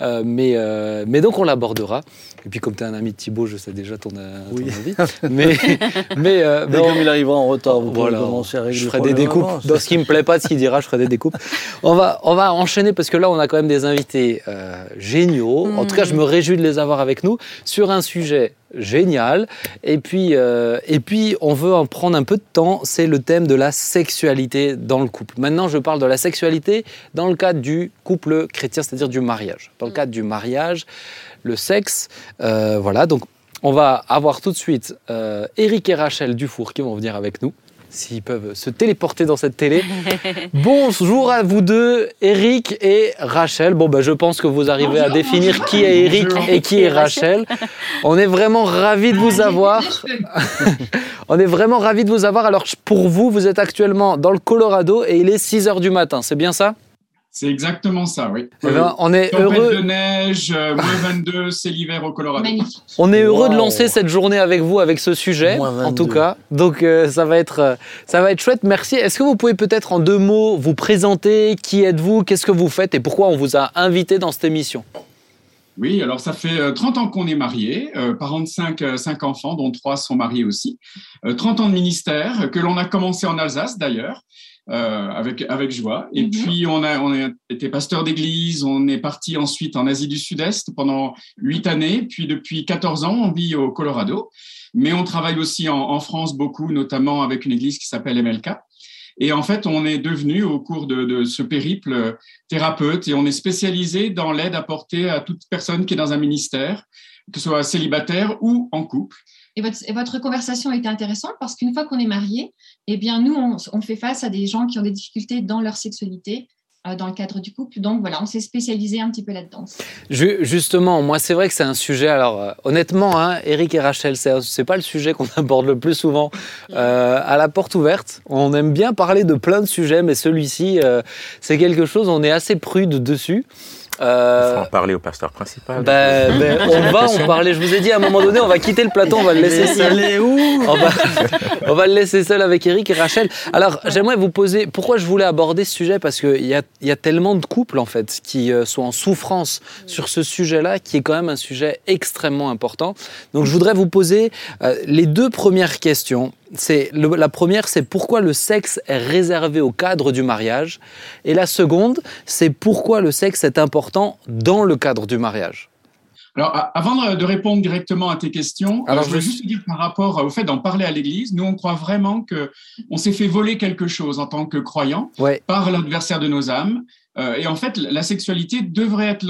Euh, mais, euh, mais donc on l'abordera. Et puis comme tu es un ami de Thibaut, je sais déjà ton, euh, ton Oui. avis. Mais, mais, euh, Mais mais on- comme il arrivera en retard, vous pourrez voilà, commencer à régler je ferai des découpes. avant. Dans ce qui me plaît pas, de ce qu'il dira, je ferai des découpes. On va, on va enchaîner parce que là, on a quand même des invités euh, géniaux. En tout cas, je me réjouis de les avoir avec nous sur un sujet Génial. Et puis, euh, et puis, on veut en prendre un peu de temps. C'est le thème de la sexualité dans le couple. Maintenant, je parle de la sexualité dans le cadre du couple chrétien, c'est-à-dire du mariage. Dans le cadre du mariage, le sexe, euh, voilà. Donc, on va avoir tout de suite euh, Eric et Rachel Dufour qui vont venir avec nous s'ils peuvent se téléporter dans cette télé. Bonjour à vous deux, Eric et Rachel. Bon, ben, je pense que vous arrivez à définir qui est Eric et qui est Rachel. On est vraiment ravis de vous avoir. On est vraiment ravis de vous avoir. Alors, pour vous, vous êtes actuellement dans le Colorado et il est 6 heures du matin, c'est bien ça? C'est exactement ça, oui. Eh ben, on est heureux. de neige, euh, moins 22, c'est l'hiver au Colorado. On est heureux de lancer cette journée avec vous, avec ce sujet, en tout cas. Donc euh, ça va être, euh, ça va être chouette. Merci. Est-ce que vous pouvez peut-être en deux mots vous présenter Qui êtes-vous Qu'est-ce que vous faites Et pourquoi on vous a invité dans cette émission? Oui, alors ça fait 30 ans qu'on est mariés, parents de 5, enfants, dont 3 sont mariés aussi. 30 ans de ministère, que l'on a commencé en Alsace d'ailleurs, euh, avec, avec joie. Et mhm. puis, on a, on a été pasteur d'église, on est parti ensuite en Asie du Sud-Est pendant huit années, puis depuis 14 ans, on vit au Colorado. Mais on travaille aussi en, en France beaucoup, notamment avec une église qui s'appelle MLK. Et en fait, on est devenu au cours de, de, ce périple thérapeute et on est spécialisé dans l'aide apportée à toute personne qui est dans un ministère, que ce soit célibataire ou en couple. Et votre, votre, conversation a été intéressante parce qu'une fois qu'on est marié, eh bien, nous, on, fait face à des gens qui ont des difficultés dans leur sexualité, euh, dans le cadre du couple. Donc voilà, on s'est spécialisé un petit peu là-dedans. Justement, moi, c'est vrai que c'est un sujet. Alors, euh, honnêtement, hein, Eric et Rachel, c'est pas le sujet qu'on aborde le plus souvent euh, à la porte ouverte. On aime bien parler de plein de sujets, mais celui-ci, c'est quelque chose, on est assez prude dessus. Euh, faut en parler au pasteur principal. Ben, ben, on va en parler. Je vous ai dit, à un moment donné, on va quitter le plateau, on va le laisser seul. on, va, on va le laisser seul avec Eric et Rachel. Alors, j'aimerais vous poser pourquoi je voulais aborder ce sujet? Parce qu'il y a, y a tellement de couples en fait qui euh, sont en souffrance sur ce sujet-là, qui est quand même un sujet extrêmement important. Donc, je voudrais vous poser euh, les deux premières questions c'est la première, c'est pourquoi le sexe est réservé au cadre du mariage, et la seconde, c'est pourquoi le sexe est important dans le cadre du mariage. Alors, avant de répondre directement à tes questions, euh, je veux juste dire par rapport au fait d'en parler à l'Église, nous on croit vraiment que on s'est fait voler quelque chose en tant que croyants par l'adversaire de nos âmes, euh, et en fait la sexualité devrait être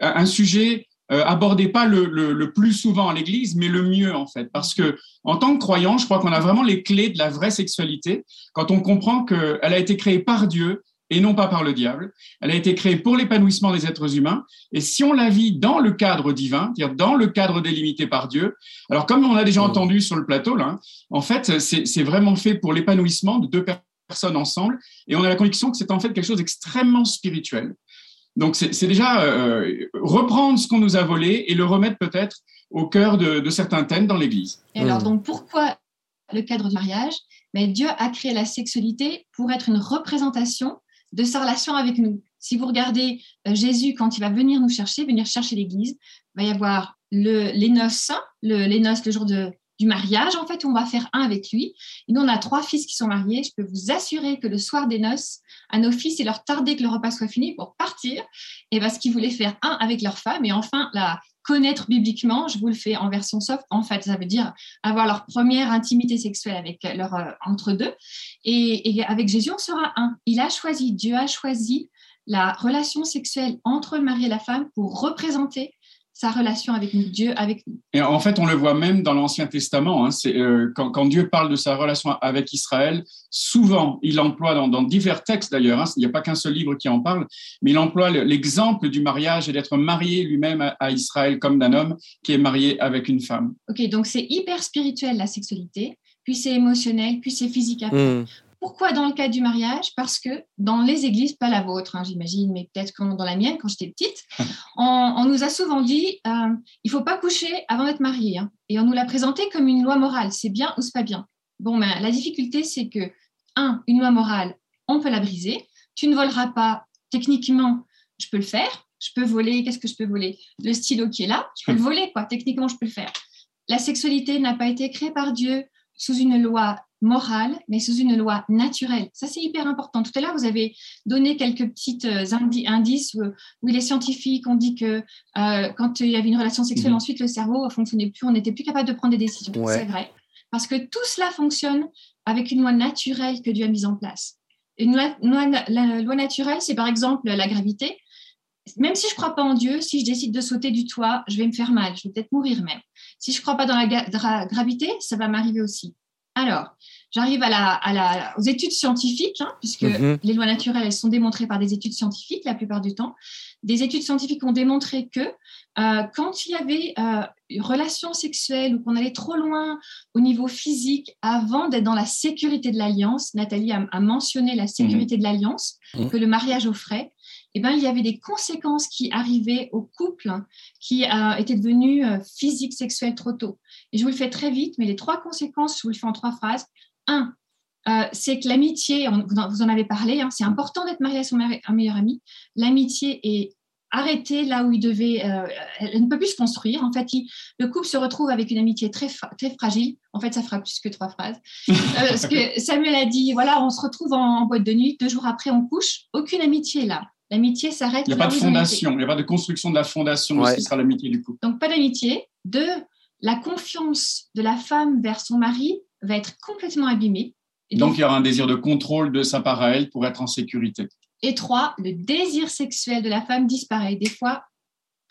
un sujet euh, abordez pas le, plus souvent à l'Église, mais le mieux en fait, parce que en tant que croyant, je crois qu'on a vraiment les clés de la vraie sexualité quand on comprend qu'elle a été créée par Dieu et non pas par le diable. Elle a été créée pour l'épanouissement des êtres humains, et si on la vit dans le cadre divin, c'est-à-dire dans le cadre délimité par Dieu, alors comme on a déjà entendu sur le plateau en fait, c'est vraiment fait pour l'épanouissement de deux personnes ensemble, et on a la conviction que c'est en fait quelque chose d'extrêmement spirituel. Donc, c'est déjà euh, reprendre ce qu'on nous a volé et le remettre peut-être au cœur de, certains thèmes dans l'Église. Et alors, hmm. donc, pourquoi le cadre du mariage? Mais Dieu a créé la sexualité pour être une représentation de sa relation avec nous. Si vous regardez euh, Jésus, quand il va venir nous chercher, venir chercher l'Église, il va y avoir le, les noces, le, les noces le jour de, du mariage, en fait, on va faire un avec lui. Et nous, on a trois fils qui sont mariés. Je peux vous assurer que le soir des noces, à nos fils, il leur tardait que le repas soit fini pour partir, et parce qu'ils voulaient faire un avec leur femme. Et enfin, la connaître bibliquement, je vous le fais en version soft. En fait, ça veut dire avoir leur première intimité sexuelle avec leur euh, entre deux. Et, et avec Jésus, on sera un. Il a choisi, Dieu a choisi la relation sexuelle entre le mari et la femme pour représenter sa relation avec Dieu avec nous. Et en fait, on le voit même dans l'Ancien Testament. Hein, c'est, euh, quand, Dieu parle de sa relation avec Israël, souvent, il emploie dans, divers textes d'ailleurs, hein, il n'y a pas qu'un seul livre qui en parle, mais il emploie l'exemple du mariage et d'être marié lui-même à, Israël comme d'un homme qui est marié avec une femme. Ok, donc c'est hyper spirituel la sexualité, puis c'est émotionnel, puis c'est physique après. Hmm. Pourquoi dans le cas du mariage? Parce que dans les églises, pas la vôtre, hein, j'imagine, mais peut-être dans la mienne, quand j'étais petite, on, nous a souvent dit euh, il faut pas coucher avant d'être marié. Hein. et on nous l'a présenté comme une loi morale c'est bien ou c'est pas bien. Bon, ben, la difficulté, c'est que, un, une loi morale, on peut la briser. Tu ne voleras pas, techniquement, je peux le faire. Je peux voler, qu'est-ce que je peux voler? Le stylo qui est là, je peux le voler, quoi. Techniquement, je peux le faire. La sexualité n'a pas été créée par Dieu sous une loi morale, mais sous une loi naturelle. Ça, c'est hyper important. Tout à l'heure, vous avez donné quelques petits euh, indices où, les scientifiques ont dit que euh, quand il y avait une relation sexuelle, mhm. ensuite le cerveau ne fonctionnait plus, on n'était plus capable de prendre des décisions. C'est vrai. Parce que tout cela fonctionne avec une loi naturelle que Dieu a mise en place. Une loi, la loi naturelle, c'est par exemple la gravité. Même si je ne crois pas en Dieu, si je décide de sauter du toit, je vais me faire mal, je vais peut-être mourir même. Si je ne crois pas dans la gravité, ça va m'arriver aussi. Alors, j'arrive à la, aux études scientifiques, hein, puisque mhm. les lois naturelles elles sont démontrées par des études scientifiques la plupart du temps. Des études scientifiques ont démontré que euh, quand il y avait euh, une relation sexuelle ou qu'on allait trop loin au niveau physique avant d'être dans la sécurité de l'alliance, Nathalie a, mentionné la sécurité mhm. de l'alliance mhm. que le mariage offrait, eh ben, il y avait des conséquences qui arrivaient au couple qui euh, étaient devenus euh, physiques, sexuels trop tôt. Et je vous le fais très vite, mais les trois conséquences, je vous le fais en trois phrases. Un, euh, c'est que l'amitié, vous en avez parlé, hein, c'est important d'être marié à son meilleur ami. L'amitié est arrêtée là où il devait, elle ne peut plus se construire. En fait, le couple se retrouve avec une amitié très, très fragile. En fait, ça fera plus que trois phrases. parce que Samuel a dit, voilà, on se retrouve en, en, boîte de nuit, deux jours après, on couche. Aucune amitié là. L'amitié s'arrête. Il n'y a pas de fondation, il n'y a pas de construction de la fondation de ce qui sera l'amitié du couple. Donc, pas d'amitié. Deux, la confiance de la femme vers son mari va être complètement abîmée. Et donc, il y aura un désir de contrôle de sa part à elle pour être en sécurité. Et trois, le désir sexuel de la femme disparaît. Des fois,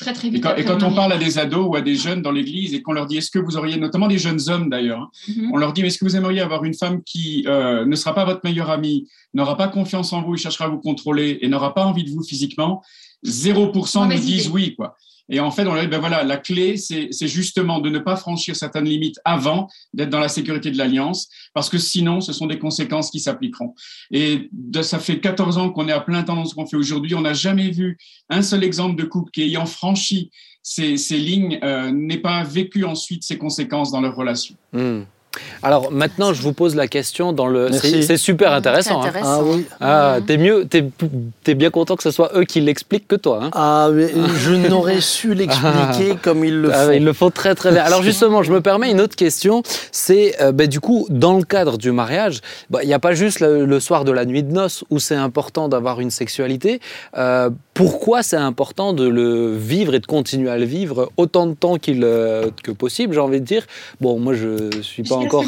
très très vite. Et quand, on parle à des ados ou à des jeunes dans l'église et qu'on leur dit est-ce que vous auriez, notamment des jeunes hommes d'ailleurs, hein, mhm. on leur dit est-ce que vous aimeriez avoir une femme qui euh, ne sera pas votre meilleure amie, n'aura pas confiance en vous, et cherchera à vous contrôler et n'aura pas envie de vous physiquement? 0% nous disent oui. quoi. Et en fait, on a dit, ben voilà, la clé, c'est justement de ne pas franchir certaines limites avant d'être dans la sécurité de l'alliance, parce que sinon, ce sont des conséquences qui s'appliqueront. Et de, ça fait 14 ans qu'on est à plein temps dans ce qu'on fait aujourd'hui. On n'a jamais vu un seul exemple de couple qui, ayant franchi ces, lignes, euh, n'ait pas vécu ensuite ces conséquences dans leur relation. Hmm. Alors maintenant, je vous pose la question dans le. C'est super intéressant. Hein. Ah oui. Ah, t'es mieux, t'es es bien content que ce soit eux qui l'expliquent que toi. Hein. Ah, mais je n'aurais su l'expliquer ah. comme ils le ah, font. ils le font très très bien. Alors justement, je me permets une autre question. C'est euh, ben, du coup dans le cadre du mariage, bah, il n'y a pas juste le, soir de la nuit de noces où c'est important d'avoir une sexualité. Euh, pourquoi c'est important de le vivre et de continuer à le vivre autant de temps qu'il euh, que possible, j'ai envie de dire? Bon, moi je suis pas encore.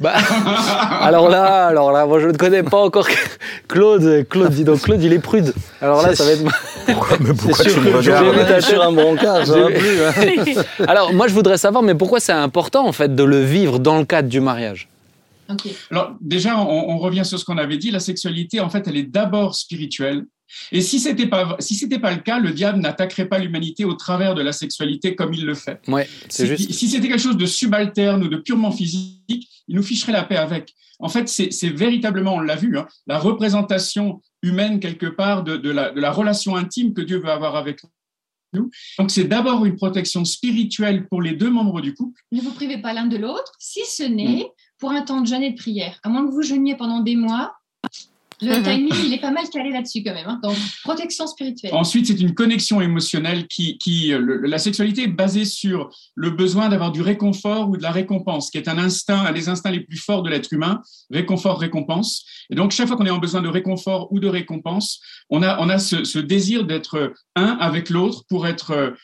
Bah, alors là, alors là, moi je ne connais pas encore Claude. Claude, dis donc, Claude, il est prude. Alors là, ça va être. Pourquoi, mais pourquoi tu me regardes sur un brancard, plus. Hein. alors moi, je voudrais savoir, mais pourquoi c'est important en fait de le vivre dans le cadre du mariage? Alors déjà, on, on revient sur ce qu'on avait dit. La sexualité, en fait, elle est d'abord spirituelle et si ce n'était pas, si pas le cas, le diable n'attaquerait pas l'humanité au travers de la sexualité comme il le fait. Ouais, si, juste. si c'était quelque chose de subalterne ou de purement physique, il nous ficherait la paix avec. En fait, c'est véritablement, on l'a vu, hein, la représentation humaine quelque part de, de, la, de la relation intime que Dieu veut avoir avec nous. Donc c'est d'abord une protection spirituelle pour les deux membres du couple. Ne vous privez pas l'un de l'autre, si ce n'est mm. pour un temps de jeûne et de prière. À moins que vous jeûniez pendant des mois, le mhm. timing, il est pas mal calé là-dessus quand même. Hein. Donc, protection spirituelle. Ensuite, c'est une connexion émotionnelle qui, qui la sexualité est basée sur le besoin d'avoir du réconfort ou de la récompense, qui est un instinct, un des instincts les plus forts de l'être humain, réconfort, récompense. Et donc, chaque fois qu'on est en besoin de réconfort ou de récompense, on a, on a ce, ce désir d'être un avec l'autre pour être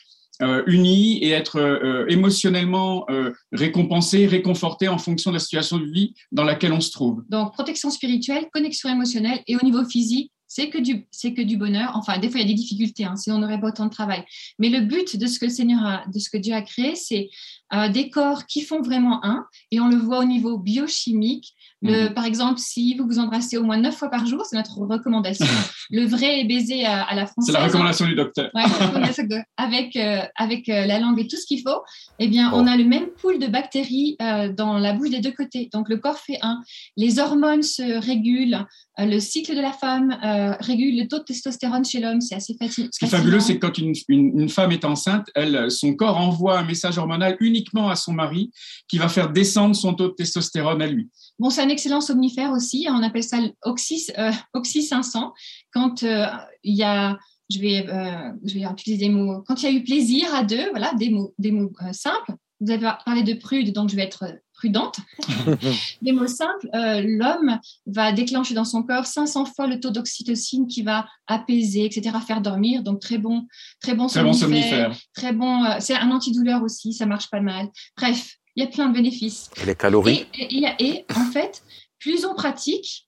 euh, unis et être euh, émotionnellement euh, récompensés, réconfortés en fonction de la situation de vie dans laquelle on se trouve. Donc, protection spirituelle, connexion émotionnelle et au niveau physique, c'est que du c'est que du bonheur. Enfin, des fois il y a des difficultés, hein, sinon on n'aurait pas autant de travail. Mais le but de ce que le Seigneur a, de ce que Dieu a créé, c'est des corps qui font vraiment un, et on le voit au niveau biochimique. Le, mhm. Par exemple, si vous vous embrassez au moins neuf fois par jour, c'est notre recommandation. le vrai baiser à, la française. C'est la recommandation du docteur. avec euh, avec euh, la langue et tout ce qu'il faut, eh bien, on a le même pool de bactéries euh, dans la bouche des deux côtés. Donc, le corps fait un. Les hormones se régulent. le cycle de la femme régule le taux de testostérone chez l'homme. C'est assez facile. Ce qui est fabuleux, c'est que quand une, une, femme est enceinte, elle, son corps envoie un message hormonal à son mari qui va faire descendre son taux de testostérone à lui. Bon, c'est un excellent somnifère aussi. On appelle ça Oxy, euh, Oxy 500. Quand euh, il y a, je vais, euh, je vais utiliser des mots, quand il y a eu plaisir à deux, voilà, des mots, des mots simples. Vous avez parlé de prude, donc je vais être prudente. Des mots simples, euh, l'homme va déclencher dans son corps 500 fois le taux d'oxytocine qui va apaiser, etc., faire dormir. Donc très bon, très bon somnifère. Très bon, euh, c'est un antidouleur aussi, ça marche pas mal. Bref, il y a plein de bénéfices. Et les calories et, en fait, plus on pratique,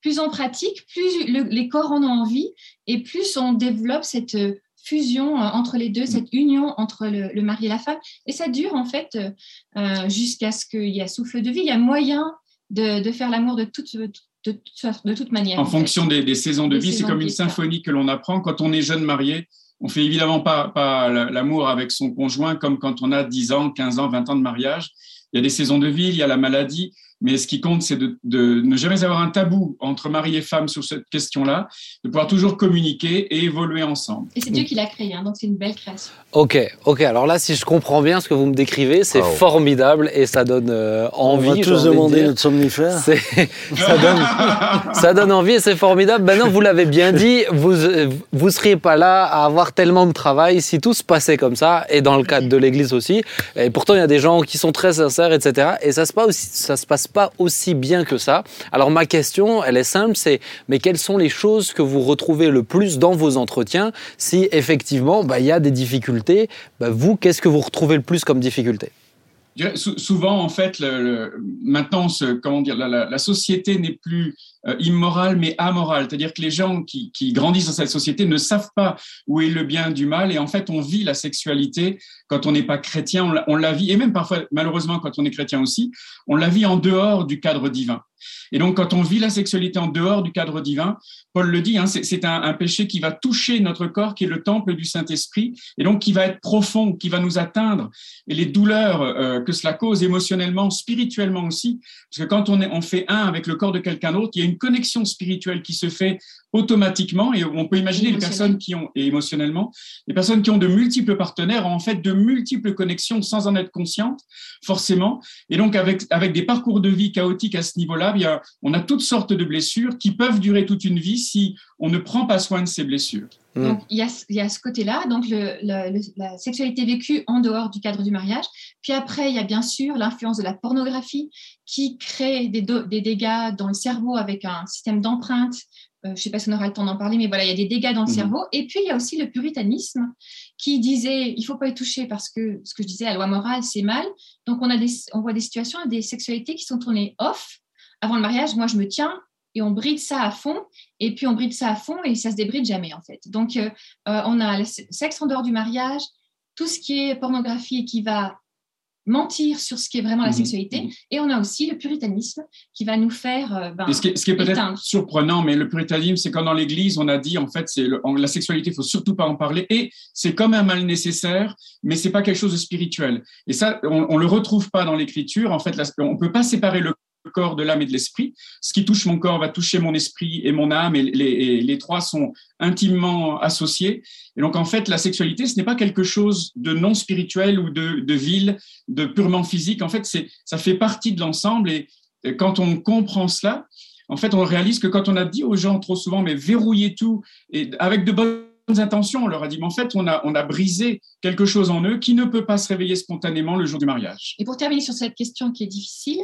plus on pratique, plus les corps en ont envie et plus on développe cette fusion euh, entre les deux, cette union entre le, mari et la femme. Et ça dure en fait euh, euh, jusqu'à ce qu'il y ait souffle de vie. Il y a moyen de, faire l'amour de toute, de, de, toute manière. En, fonction des, saisons de vie, c'est comme une symphonie que l'on apprend quand on est jeune marié. On fait évidemment pas, pas l'amour avec son conjoint comme quand on a 10 ans, 15 ans, 20 ans de mariage. Il y a des saisons de vie, il y a la maladie, mais ce qui compte, c'est de, ne jamais avoir un tabou entre mari et femme sur cette question-là, de pouvoir toujours communiquer et évoluer ensemble. Et c'est Dieu qui l'a créé, hein, donc c'est une belle création. Ok, ok. Alors là, si je comprends bien ce que vous me décrivez, c'est formidable et ça donne euh, envie. On va tous demander notre somnifère. Ça donne, ça donne envie et c'est formidable. Maintenant, vous l'avez bien dit, vous vous seriez pas là à avoir tellement de travail si tout se passait comme ça et dans le cadre de l'Église aussi. Et pourtant, il y a des gens qui sont très sincères, etc. Et ça se passe aussi, ça se passe pas aussi bien que ça. Alors ma question, elle est simple, c'est mais quelles sont les choses que vous retrouvez le plus dans vos entretiens si effectivement bah, il y a des difficultés? Bah, Vous, qu'est-ce que vous retrouvez le plus comme difficulté? Souvent, en fait, maintenant, ce, comment dire, la, société n'est plus euh, immorale, mais amorale. C'est-à-dire que les gens qui, qui, grandissent dans cette société ne savent pas où est le bien du mal. Et en fait, on vit la sexualité quand on n'est pas chrétien, on la, on la vit, et même parfois, malheureusement, quand on est chrétien aussi, on la vit en dehors du cadre divin. Et donc, quand on vit la sexualité en dehors du cadre divin, Paul le dit, hein, c'est un, péché qui va toucher notre corps, qui est le temple du Saint-Esprit, et donc qui va être profond, qui va nous atteindre. Et les douleurs euh, que cela cause émotionnellement, spirituellement aussi, parce que quand on, on fait un avec le corps de quelqu'un d'autre, il y a une connexion spirituelle qui se fait automatiquement, et on peut imaginer les personnes qui ont, et émotionnellement, les personnes qui ont de multiples partenaires ont en fait de multiples connexions sans en être conscientes, forcément. Et donc, avec, avec des parcours de vie chaotiques à ce niveau-là, bien, on a toutes sortes de blessures qui peuvent durer toute une vie si on ne prend pas soin de ces blessures. Hmm. Donc, il y a, il y a ce côté-là, donc le, la sexualité vécue en dehors du cadre du mariage. Puis après, il y a bien sûr l'influence de la pornographie qui crée des, des dégâts dans le cerveau avec un système d'empreinte euh, je ne sais pas si on aura le temps d'en parler, mais voilà, il y a des dégâts dans le mhm. cerveau. Et puis, il y a aussi le puritanisme qui disait il ne faut pas y toucher parce que ce que je disais, la loi morale, c'est mal. Donc, on, a des, on voit des situations, des sexualités qui sont tournées off. Avant le mariage, moi, je me tiens et on bride ça à fond. Et puis, on bride ça à fond et ça se débride jamais, en fait. Donc, euh, euh, on a le sexe en dehors du mariage, tout ce qui est pornographie qui va mentir sur ce qui est vraiment la mhm. sexualité. Mhm. Et on a aussi le puritanisme qui va nous faire. Euh, ben, ce qui est, peut-être surprenant, mais le puritanisme, c'est quand dans l'Église, on a dit en fait, c'est la sexualité, il faut surtout pas en parler. Et c'est comme un mal nécessaire, mais c'est pas quelque chose de spirituel. Et ça, on, on le retrouve pas dans l'Écriture. En fait, on peut pas séparer le corps, de l'âme et de l'esprit. Ce qui touche mon corps va toucher mon esprit et mon âme, et les, les, trois sont intimement associés. Et donc, en fait, la sexualité, ce n'est pas quelque chose de non spirituel ou de, de vil, de purement physique. En fait, c'est, ça fait partie de l'ensemble. Et, quand on comprend cela, en fait, on réalise que quand on a dit aux gens trop souvent, mais verrouillez tout, et avec de bonnes intentions, on leur a dit, mais en fait, on a, on a brisé quelque chose en eux qui ne peut pas se réveiller spontanément le jour du mariage. Et pour terminer sur cette question qui est difficile,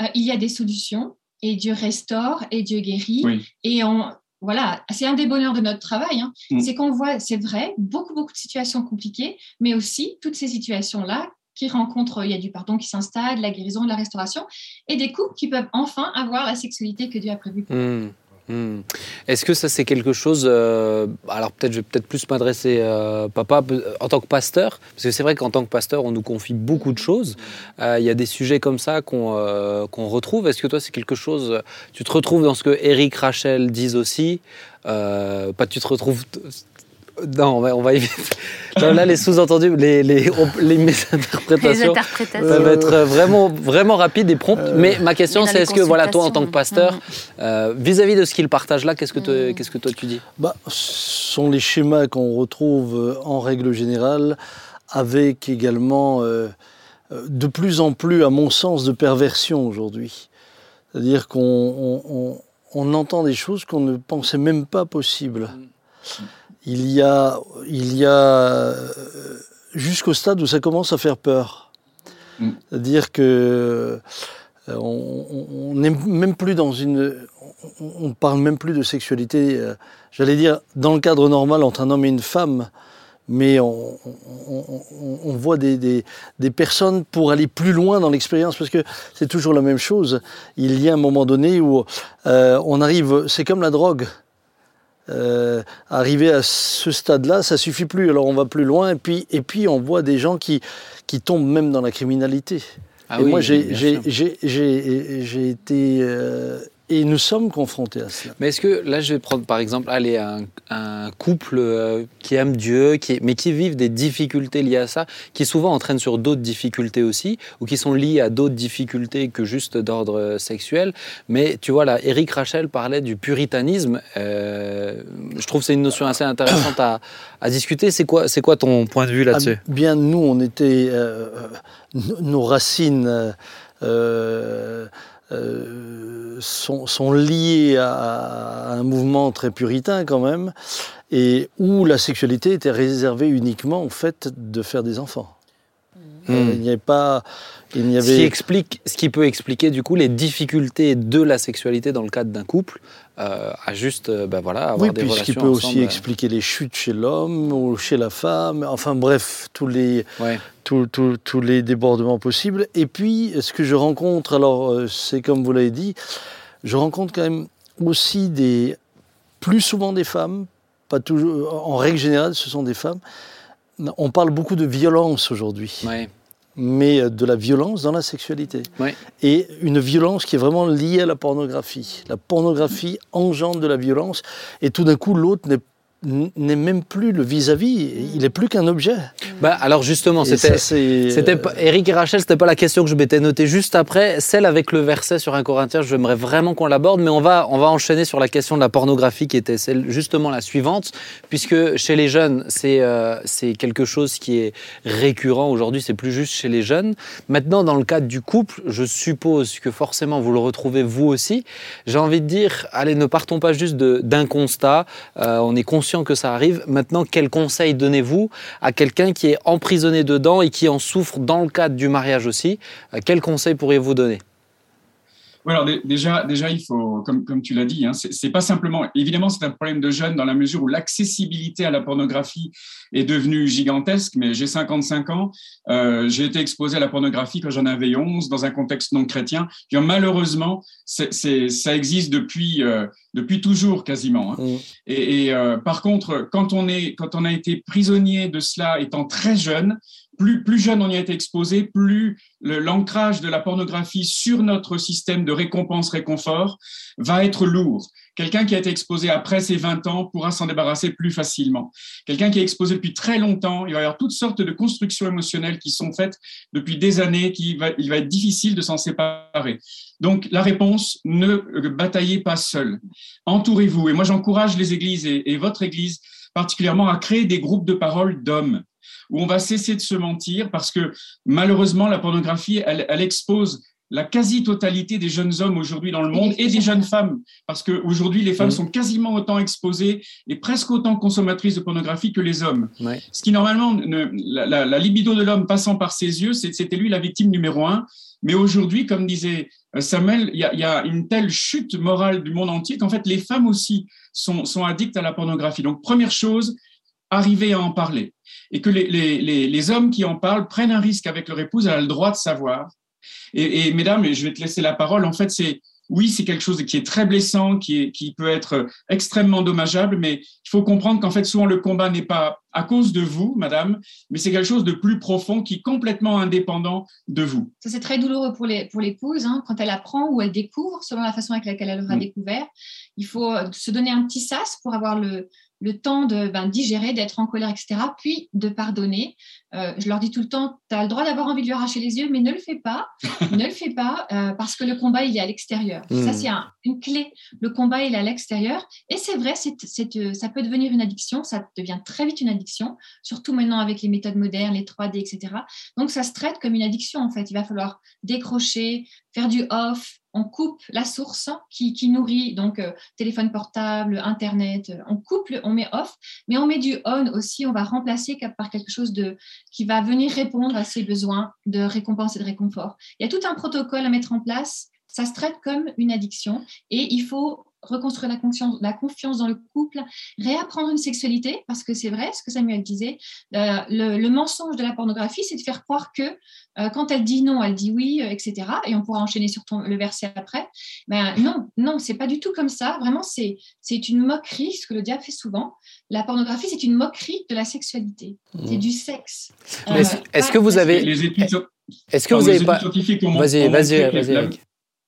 euh, il y a des solutions et Dieu restaure et Dieu guérit. Et on, voilà, c'est un des bonheurs de notre travail. Hein. Mm. C'est qu'on voit, c'est vrai, beaucoup, beaucoup de situations compliquées, mais aussi toutes ces situations-là qui rencontrent, il y a du pardon qui s'installe, la guérison, la restauration, et des couples qui peuvent enfin avoir la sexualité que Dieu a prévue. Mm. Hmm. Est-ce que ça c'est quelque chose euh, Alors peut-être je vais peut-être plus m'adresser euh, papa en tant que pasteur, parce que c'est vrai qu'en tant que pasteur on nous confie beaucoup de choses. Euh, il y a des sujets comme ça qu'on retrouve. Est-ce que toi c'est quelque chose Tu te retrouves dans ce que Eric Rachel disent aussi? Pas tu te retrouves non, on va, on va éviter. là, les sous-entendus, les, les, les mésinterprétations peuvent être vraiment, vraiment rapides et promptes. Euh, mais ma question, c'est est-ce que, voilà, toi, en tant que pasteur, mhm. euh, vis-à-vis de ce qu'il partage là, qu'est-ce que, qu'est-ce que toi tu dis? Bah, Ce sont les schémas qu'on retrouve euh, en règle générale, avec également de plus en plus, à mon sens, de perversion aujourd'hui. C'est-à-dire qu'on on, entend des choses qu'on ne pensait même pas possibles. Mhm il y a, il y a euh, jusqu'au stade où ça commence à faire peur. Mm. C'est-à-dire que euh, on n'est même plus dans une. On parle même plus de sexualité, euh, j'allais dire, dans le cadre normal entre un homme et une femme, mais on, voit des, personnes pour aller plus loin dans l'expérience, parce que c'est toujours la même chose. Il y a un moment donné où euh, on arrive, c'est comme la drogue. Euh, arriver à ce stade-là, ça suffit plus. Alors on va plus loin, et puis, et puis on voit des gens qui, qui tombent même dans la criminalité. Ah et moi, j'ai été euh, et nous sommes confrontés à cela. Mais est-ce que, là, je vais prendre par exemple, allez, un, un couple euh, qui aime Dieu, qui, mais qui vivent des difficultés liées à ça, qui souvent entraînent sur d'autres difficultés aussi, ou qui sont liées à d'autres difficultés que juste d'ordre sexuel. Mais tu vois, là, Eric Rachel parlait du puritanisme. Euh, je trouve que c'est une notion assez intéressante à, à discuter. C'est quoi, quoi ton point de vue là-dessus? ah, Bien, nous, on était. Euh, nos racines. Euh, sont, sont, liés à, un mouvement très puritain quand même, et où la sexualité était réservée uniquement au fait de faire des enfants. Hmm. Euh, il n'y avait pas. Il n'y avait... Ce, qui explique, ce qui peut expliquer du coup les difficultés de la sexualité dans le cadre d'un couple, euh, à juste ben voilà, avoir des relations. Ce qui peut aussi expliquer les chutes chez l'homme ou chez la femme, enfin bref, tous les, tous les débordements possibles. Et puis, ce que je rencontre, alors c'est comme vous l'avez dit, je rencontre quand même aussi des, plus souvent des femmes, pas toujours, en règle générale, ce sont des femmes on parle beaucoup de violence aujourd'hui. Mais euh, de la violence dans la sexualité. Et une violence qui est vraiment liée à la pornographie. La pornographie engendre de la violence et tout d'un coup l'autre n'est n'est même plus le vis-à-vis, il est plus qu'un objet. Bah alors justement, c'était, Eric et Rachel, c'était pas la question que je m'étais notée juste après, celle avec le verset sur un Corinthien. J'aimerais vraiment qu'on l'aborde, mais on va on va enchaîner sur la question de la pornographie qui était celle justement la suivante, puisque chez les jeunes c'est euh, c'est quelque chose qui est récurrent aujourd'hui, c'est plus juste chez les jeunes. Maintenant, dans le cadre du couple, je suppose que forcément vous le retrouvez vous aussi. J'ai envie de dire, allez, ne partons pas juste d'un constat. Euh, on est conscient que ça arrive. Maintenant, quel conseil donnez-vous à quelqu'un qui est emprisonné dedans et qui en souffre dans le cadre du mariage aussi? Euh, Quel conseil pourriez-vous donner? Alors déjà, déjà, il faut, comme, comme tu l'as dit, hein, c'est pas simplement, évidemment, c'est un problème de jeunes dans la mesure où l'accessibilité à la pornographie est devenue gigantesque. Mais j'ai 55 ans, euh, j'ai été exposé à la pornographie quand j'en avais 11 dans un contexte non chrétien. Puis, malheureusement, c'est ça existe depuis euh, depuis toujours quasiment. Hein. Mmh. Et, et euh, par contre, quand on est quand on a été prisonnier de cela étant très jeune, plus, plus jeune on y a été exposé, plus l'ancrage de la pornographie sur notre système de récompense-réconfort va être lourd. Quelqu'un qui a été exposé après ses 20 ans pourra s'en débarrasser plus facilement. Quelqu'un qui est exposé depuis très longtemps, il va y avoir toutes sortes de constructions émotionnelles qui sont faites depuis des années, qui va, il va être difficile de s'en séparer. Donc la réponse, ne bataillez pas seul. Entourez-vous. Et moi j'encourage les églises et, et votre église particulièrement à créer des groupes de parole d'hommes où on va cesser de se mentir parce que malheureusement, la pornographie, elle, expose la quasi-totalité des jeunes hommes aujourd'hui dans le monde et des jeunes femmes, parce qu'aujourd'hui, les femmes mmh. sont quasiment autant exposées et presque autant consommatrices de pornographie que les hommes. Ce qui, normalement, la, libido de l'homme passant par ses yeux, c'était lui la victime numéro un. Mais aujourd'hui, comme disait euh, Samuel, il y, a, une telle chute morale du monde entier qu'en fait, les femmes aussi sont, sont addictes à la pornographie. Donc, première chose, arriver à en parler et que les, les, les, hommes qui en parlent prennent un risque avec leur épouse, elle a le droit de savoir. Et, et mesdames, je vais te laisser la parole, en fait, c'est oui, c'est quelque chose qui est très blessant, qui, est, qui peut être extrêmement dommageable, mais il faut comprendre qu'en fait, souvent, le combat n'est pas à cause de vous, madame, mais c'est quelque chose de plus profond qui est complètement indépendant de vous. Ça, c'est très douloureux pour l'épouse, hein, quand elle apprend ou elle découvre, selon la façon avec laquelle elle aura mm. découvert. Il faut se donner un petit sas pour avoir le, le temps de ben, digérer, d'être en colère, etc., puis de pardonner. Euh, je leur dis tout le temps, tu as le droit d'avoir envie de lui arracher les yeux, mais ne le fais pas, ne le fais pas, euh, parce que le combat, il est à l'extérieur. Ça, hmm. c'est une clé. Le combat, il est à l'extérieur. Et c'est vrai, euh, ça peut devenir une addiction, ça devient très vite une addiction, surtout maintenant avec les méthodes modernes, les 3D, etc. Donc, ça se traite comme une addiction, en fait. Il va falloir décrocher, faire du off, on coupe la source qui, nourrit, donc euh, téléphone portable, Internet, on coupe, on met off, mais on met du on aussi, on va remplacer par quelque chose de, qui va venir répondre à ses besoins de récompense et de réconfort. Il y a tout un protocole à mettre en place ça se traite comme une addiction et il faut reconstruire la confiance, la confiance dans le couple, réapprendre une sexualité, parce que c'est vrai ce que Samuel disait, euh, le, mensonge de la pornographie, c'est de faire croire que euh, quand elle dit non, elle dit oui, euh, etc. Et on pourra enchaîner sur ton, le verset après. Ben, non, non, c'est pas du tout comme ça. Vraiment, c'est, c'est une moquerie, ce que le diable fait souvent. La pornographie, c'est une moquerie de la sexualité. C'est mmh. du sexe. est-ce, que vous avez... Les études... Est-ce que vous avez pas... Vas-y, vas-y, vas-y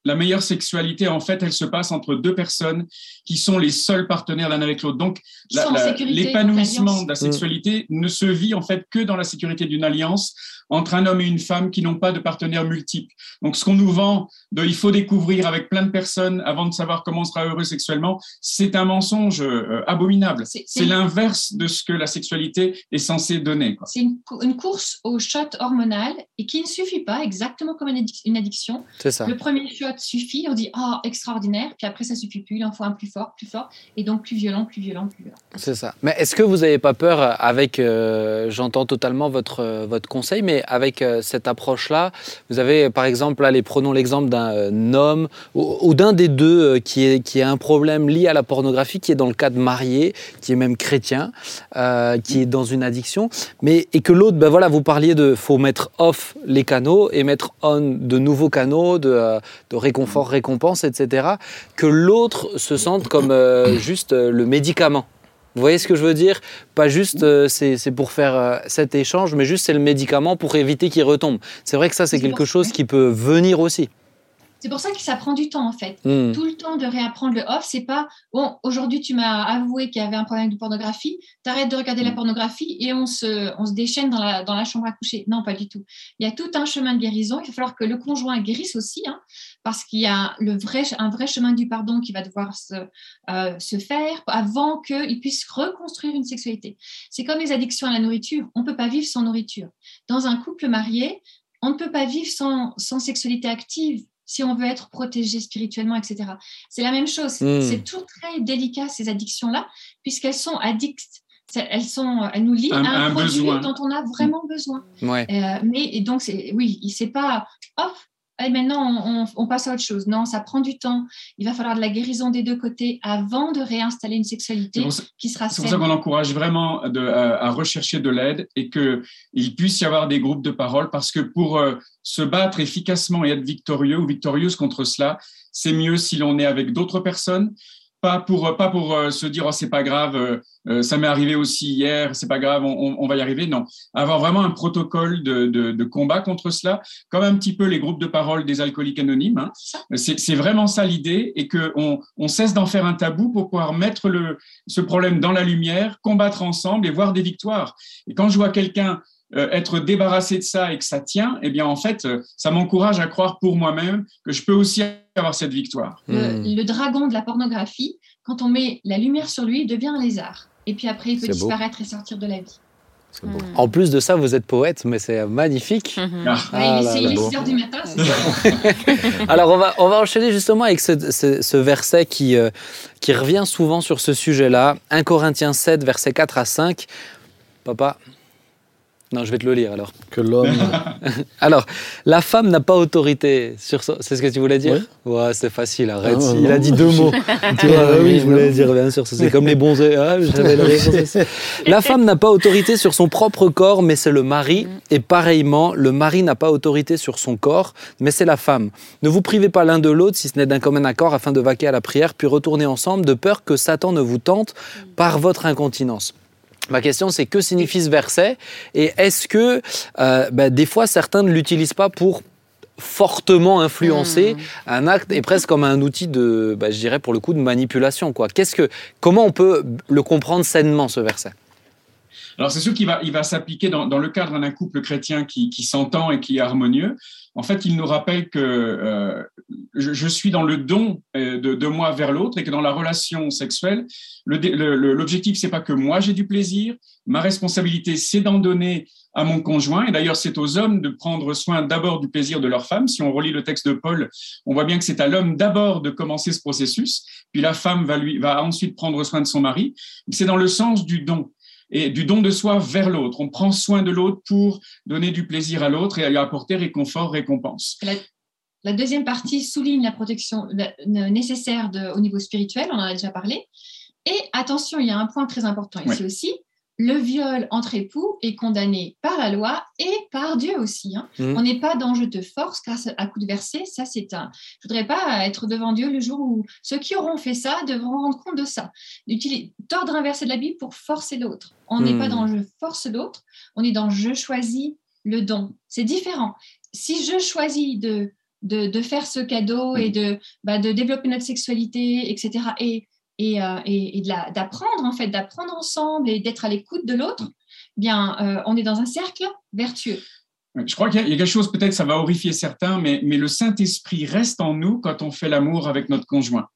la meilleure sexualité, en fait, elle se passe entre deux personnes qui sont les seuls partenaires l'un avec l'autre. Donc, l'épanouissement de la sexualité ne se vit en fait que dans la sécurité d'une alliance entre un homme et une femme qui n'ont pas de partenaires multiples. Donc, ce qu'on nous vend de il faut découvrir avec plein de personnes avant de savoir comment on sera heureux sexuellement, c'est un mensonge euh, abominable. C'est l'inverse de ce que la sexualité est censée donner. C'est une, une, course au shot hormonal et qui ne suffit pas, exactement comme une addiction. Ça. Le premier shot suffit, on dit oh extraordinaire, puis après ça suffit plus, il en faut un plus fort, plus fort, et donc plus violent, plus violent, plus violent. C'est ça. Mais est-ce que vous n'avez pas peur avec, euh, j'entends totalement votre, euh, votre conseil, mais avec euh, cette approche-là, vous avez par exemple, allez, prenons l'exemple d'un homme ou, d'un des deux qui, est, qui a un problème lié à la pornographie, qui est dans le cas de marié, qui est même chrétien, qui est dans une addiction, mais et que l'autre, ben voilà, vous parliez de, faut mettre off les canaux et mettre on de nouveaux canaux, de, réconfort, récompense, etc., que l'autre se sente comme euh, juste euh, le médicament. Vous voyez ce que je veux dire? Pas juste euh, c'est pour faire cet échange, mais juste c'est le médicament pour éviter qu'il retombe. C'est vrai que ça, c'est quelque chose qui peut venir aussi. C'est pour ça que ça prend du temps en fait. Hmm. Tout le temps de réapprendre le off, c'est pas bon. Aujourd'hui, tu m'as avoué qu'il y avait un problème de pornographie. T'arrêtes de regarder la hmm. pornographie et on se, on se déchaîne dans la, dans la chambre à coucher. Non, pas du tout. Il y a tout un chemin de guérison. Il va falloir que le conjoint guérisse aussi, hein, parce qu'il y a le vrai, un vrai chemin du pardon qui va devoir se, euh, se faire avant qu'il puisse reconstruire une sexualité. C'est comme les addictions à la nourriture. On peut pas vivre sans nourriture. Dans un couple marié, on ne peut pas vivre sans, sans sexualité active si on veut être protégé spirituellement, etc. C'est la même chose. Hmm. C'est tout très délicat, ces addictions-là, puisqu'elles sont addictes. Elles, sont, elles nous lient à un, produit dont on a vraiment besoin. Ouais. Euh, mais et donc, oui, il sait pas, hop, maintenant on, passe à autre chose. Non, ça prend du temps. Il va falloir de la guérison des deux côtés avant de réinstaller une sexualité qui sera C'est pour ça qu'on encourage vraiment à, rechercher de l'aide et qu'il puisse y avoir des groupes de parole parce que pour euh, se battre efficacement et être victorieux ou victorieuse contre cela, c'est mieux si l'on est avec d'autres personnes, pas pour pas pour euh, se dire oh c'est pas grave euh, euh, ça m'est arrivé aussi hier c'est pas grave on, on, va y arriver. Non. Avoir vraiment un protocole de, de, de, combat contre cela comme un petit peu les groupes de parole des alcooliques anonymes hein. c'est vraiment ça l'idée et que on, on cesse d'en faire un tabou pour pouvoir mettre le ce problème dans la lumière combattre ensemble et voir des victoires. Et quand je vois quelqu'un être débarrassé de ça et que ça tient, eh bien en fait, ça m'encourage à croire pour moi-même que je peux aussi avoir cette victoire. Hmm. Le, dragon de la pornographie, quand on met la lumière sur lui, il devient un lézard. Et puis après, il peut disparaître et sortir de la vie. Hmm. En plus de ça, vous êtes poète, mais c'est magnifique. Hmm. Ah. Ah c'est 6 heures du matin. Alors, on va, on va enchaîner justement avec ce, ce, verset qui, euh, qui revient souvent sur ce sujet-là. 1 Corinthiens 7, versets 4 à 5. Papa, non, je vais te le lire alors. Que l'homme. alors, la femme n'a pas autorité sur ça. C'est ce que tu voulais dire Ouais, c'est facile, arrête. Ah, il a dit deux mots. tu vois, ah, oui, je voulais dire, bien sûr, c'est comme les bons. Ah, la, la femme n'a pas autorité sur son propre corps, mais c'est le mari. Et pareillement, le mari n'a pas autorité sur son corps, mais c'est la femme. Ne vous privez pas l'un de l'autre, si ce n'est d'un commun accord, afin de vaquer à la prière, puis retourner ensemble, de peur que Satan ne vous tente par votre incontinence. Ma question, c'est que signifie ce verset Et est-ce que euh, bah, des fois, certains ne l'utilisent pas pour fortement influencer hmm. un acte et presque comme un outil de, bah, je dirais pour le coup, de manipulation. Quoi. Qu'est-ce que, comment on peut le comprendre sainement, ce verset? Alors c'est sûr qu'il va, il va s'appliquer dans, le cadre d'un couple chrétien qui, s'entend et qui est harmonieux. En fait, il nous rappelle que euh, je, suis dans le don euh, de, moi vers l'autre et que dans la relation sexuelle, l'objectif, c'est pas que moi j'ai du plaisir, ma responsabilité, c'est d'en donner à mon conjoint. Et d'ailleurs, c'est aux hommes de prendre soin d'abord du plaisir de leur femme. Si on relit le texte de Paul, on voit bien que c'est à l'homme d'abord de commencer ce processus, puis la femme va, lui, va ensuite prendre soin de son mari. C'est dans le sens du don et du don de soi vers l'autre. On prend soin de l'autre pour donner du plaisir à l'autre et lui apporter réconfort, récompense. La, deuxième partie souligne la protection nécessaire de, au niveau spirituel, on en a déjà parlé. Et attention, il y a un point très important ici aussi, le viol entre époux est condamné par la loi et par Dieu aussi. Hein. Mmh. On n'est pas dans je te force grâce à coup de verset. Ça, c'est un. Je voudrais pas être devant Dieu le jour où ceux qui auront fait ça devront rendre compte de ça. Tordre un verset de la Bible pour forcer l'autre. On n'est pas mmh. dans je force l'autre. On est dans je choisis le don. C'est différent. Si je choisis de de, faire ce cadeau et mmh. de, bah, de développer notre sexualité, etc. Et euh, et, d'apprendre en fait, d'apprendre ensemble et d'être à l'écoute de l'autre, bien, euh, on est dans un cercle vertueux. Je crois qu'il y a quelque chose, peut-être ça va horrifier certains, mais, mais le Saint-Esprit reste en nous quand on fait l'amour avec notre conjoint.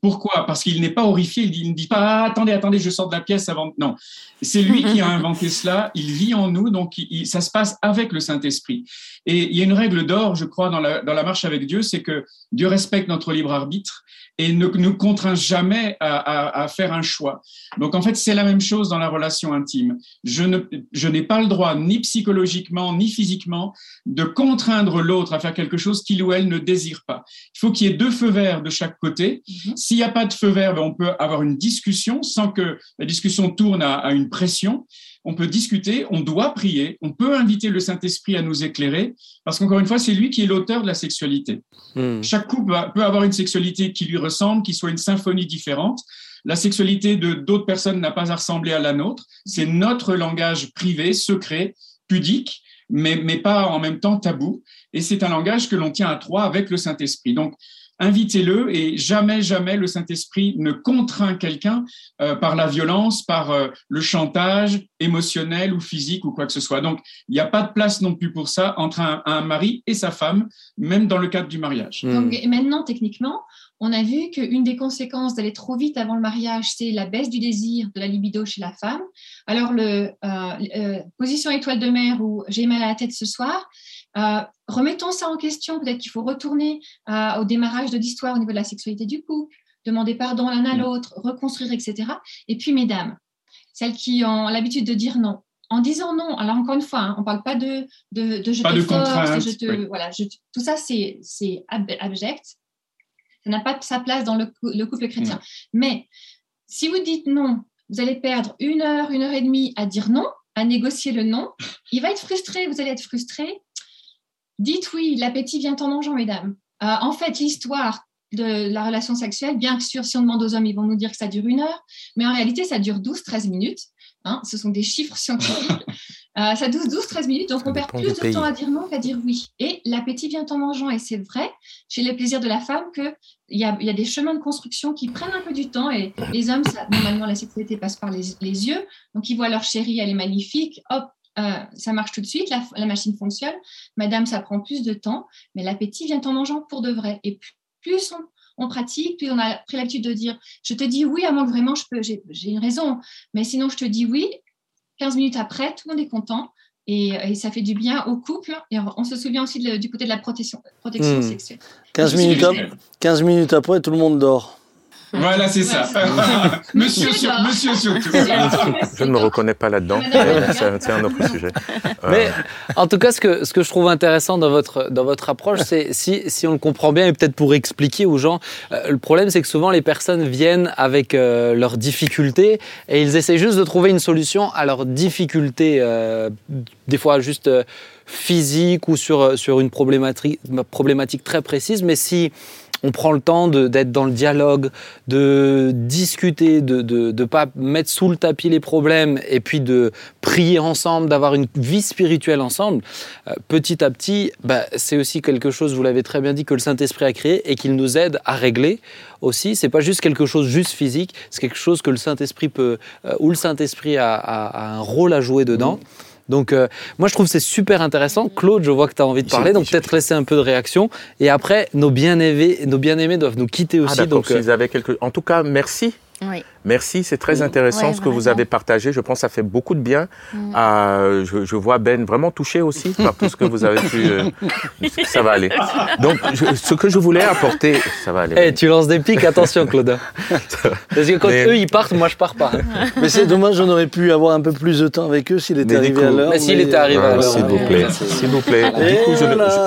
Pourquoi? Parce qu'il n'est pas horrifié, il ne dit pas ah, attendez, attendez, je sors de la pièce avant. Non, c'est lui qui a inventé cela, il vit en nous, donc ça se passe avec le Saint-Esprit. Et il y a une règle d'or, je crois, dans la, dans la marche avec Dieu, c'est que Dieu respecte notre libre arbitre et ne nous contraint jamais à, faire un choix. Donc en fait, c'est la même chose dans la relation intime. Je, ne, je n'ai pas le droit, ni psychologiquement, ni physiquement, de contraindre l'autre à faire quelque chose qu'il ou elle ne désire pas. Il faut qu'il y ait deux feux verts de chaque côté. Mhm. S'il n'y a pas de feu vert, ben, on peut avoir une discussion sans que la discussion tourne à une pression on peut discuter, on doit prier, on peut inviter le Saint-Esprit à nous éclairer, parce qu'encore une fois, c'est lui qui est l'auteur de la sexualité. Hmm. Chaque couple peut avoir une sexualité qui lui ressemble, qui soit une symphonie différente. La sexualité de d'autres personnes n'a pas à ressembler à la nôtre. C'est notre langage privé, secret, pudique, mais, mais pas en même temps tabou. Et c'est un langage que l'on tient à trois avec le Saint-Esprit. Donc, invitez-le et jamais, jamais le Saint-Esprit ne contraint quelqu'un euh, par la violence, par euh, le chantage émotionnel ou physique ou quoi que ce soit. Donc, il n'y a pas de place non plus pour ça entre un, mari et sa femme, même dans le cadre du mariage. Donc, maintenant, techniquement, on a vu qu'une des conséquences d'aller trop vite avant le mariage, c'est la baisse du désir, de la libido chez la femme. Alors, le euh, position étoile de mer ou j'ai mal à la tête ce soir, euh, remettons ça en question. Peut-être qu'il faut retourner euh, au démarrage de l'histoire au niveau de la sexualité du couple, demander pardon l'un à mm. l'autre, reconstruire, etc. Et puis, mesdames, celles qui ont l'habitude de dire non, en disant non, alors encore une fois, hein, on ne parle pas de, de, de je te force, je te, voilà, tout ça c'est abject. Ça n'a pas sa place dans le, couple chrétien. Mais si vous dites non, vous allez perdre une heure, une heure et demie à dire non, à négocier le non. Il va être frustré, vous allez être frustré. Dites oui, l'appétit vient en mangeant, mesdames. Euh, en fait, l'histoire de la relation sexuelle, bien sûr, si on demande aux hommes, ils vont nous dire que ça dure une heure, mais en réalité, ça dure 12-13 minutes. Hein, ce sont des chiffres scientifiques. Euh, ça dure 12-13 minutes, donc on perd plus de temps à dire non qu'à dire oui. Et l'appétit vient en mangeant, et c'est vrai chez les plaisirs de la femme qu'il y a, y a des chemins de construction qui prennent un peu du temps, et les hommes, normalement, la sexualité passe par les, les yeux, donc ils voient leur chérie, elle est magnifique, hop, euh, ça marche tout de suite, la, machine fonctionne. Madame, ça prend plus de temps, mais l'appétit vient en mangeant pour de vrai. Et plus on, pratique, plus on a pris l'habitude de dire je te dis oui à moins que vraiment je peux, j'ai une raison, mais sinon je te dis oui. 15 minutes après, tout le monde est content et, ça fait du bien au couple. Et on, se souvient aussi du côté de la protection, protection hmm. sexuelle. 15 minutes, 15 minutes après, tout le monde dort. Voilà, c'est ça. monsieur, sur, monsieur surtout. Je ne me reconnais pas là-dedans. C'est un autre sujet. Mais en tout cas, ce que, ce que je trouve intéressant dans votre, dans votre approche, c'est si, si on le comprend bien, et peut-être pour expliquer aux gens, euh, le problème, c'est que souvent les personnes viennent avec euh, leurs difficultés et ils essaient juste de trouver une solution à leurs difficultés, euh, des fois juste physiques ou sur, sur une problématique, problématique très précise. Mais si on prend le temps d'être dans le dialogue, de discuter, de ne pas mettre sous le tapis les problèmes et puis de prier ensemble, d'avoir une vie spirituelle ensemble, euh, petit à petit, bah, c'est aussi quelque chose, vous l'avez très bien dit, que le Saint-Esprit a créé et qu'il nous aide à régler aussi. C'est pas juste quelque chose juste physique, c'est quelque chose que le Saint-Esprit peut, euh, où le Saint-Esprit a, un rôle à jouer dedans. Donc, euh, moi, je trouve c'est super intéressant. Claude, je vois que tu as envie de parler, donc peut-être laisser un peu de réaction. Et après, nos bien-aimés, nos bien-aimés doivent nous quitter ah, aussi. donc, euh, avez quelque... En tout cas, merci Merci, c'est très intéressant ce que vous avez partagé. Je pense que ça fait beaucoup de bien. Mm. je, vois Ben vraiment touché aussi par tout ce que vous avez pu. Euh, ça va aller. Donc, ce que je voulais apporter, ça va aller. Eh, tu lances des pics, attention, Claude. Parce que quand eux ils partent, moi je pars pas. mais c'est dommage, on aurait pu avoir un peu plus de temps avec eux s'il était arrivé à l'heure. Mais s'il était arrivé à l'heure. S'il vous plaît. S'il vous plaît.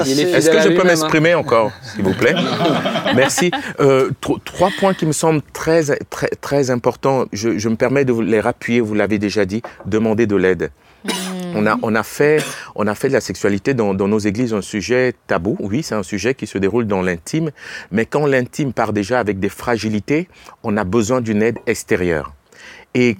Est-ce que je peux m'exprimer encore, s'il vous plaît? Merci. Euh, trois points qui me semblent très, très, très important, je, me permets de vous les rappuyer, vous l'avez déjà dit, demander de l'aide. Hmm. On a, on, a fait, on a fait de la sexualité dans, nos églises un sujet tabou. Oui, c'est un sujet qui se déroule dans l'intime. Mais quand l'intime part déjà avec des fragilités, on a besoin d'une aide extérieure. Et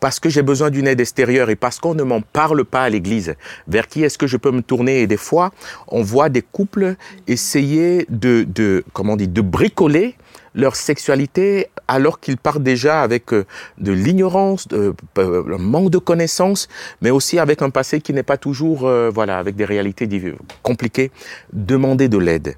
parce que j'ai besoin d'une aide extérieure et parce qu'on ne m'en parle pas à l'église, vers qui est-ce que je peux me tourner? Et des fois, on voit des couples essayer de, de comment on dit, de bricoler leur sexualité alors qu'ils partent déjà avec euh, de l'ignorance, de, euh, un manque de connaissances, mais aussi avec un passé qui n'est pas toujours, euh, voilà, avec des réalités compliquées, demander de l'aide.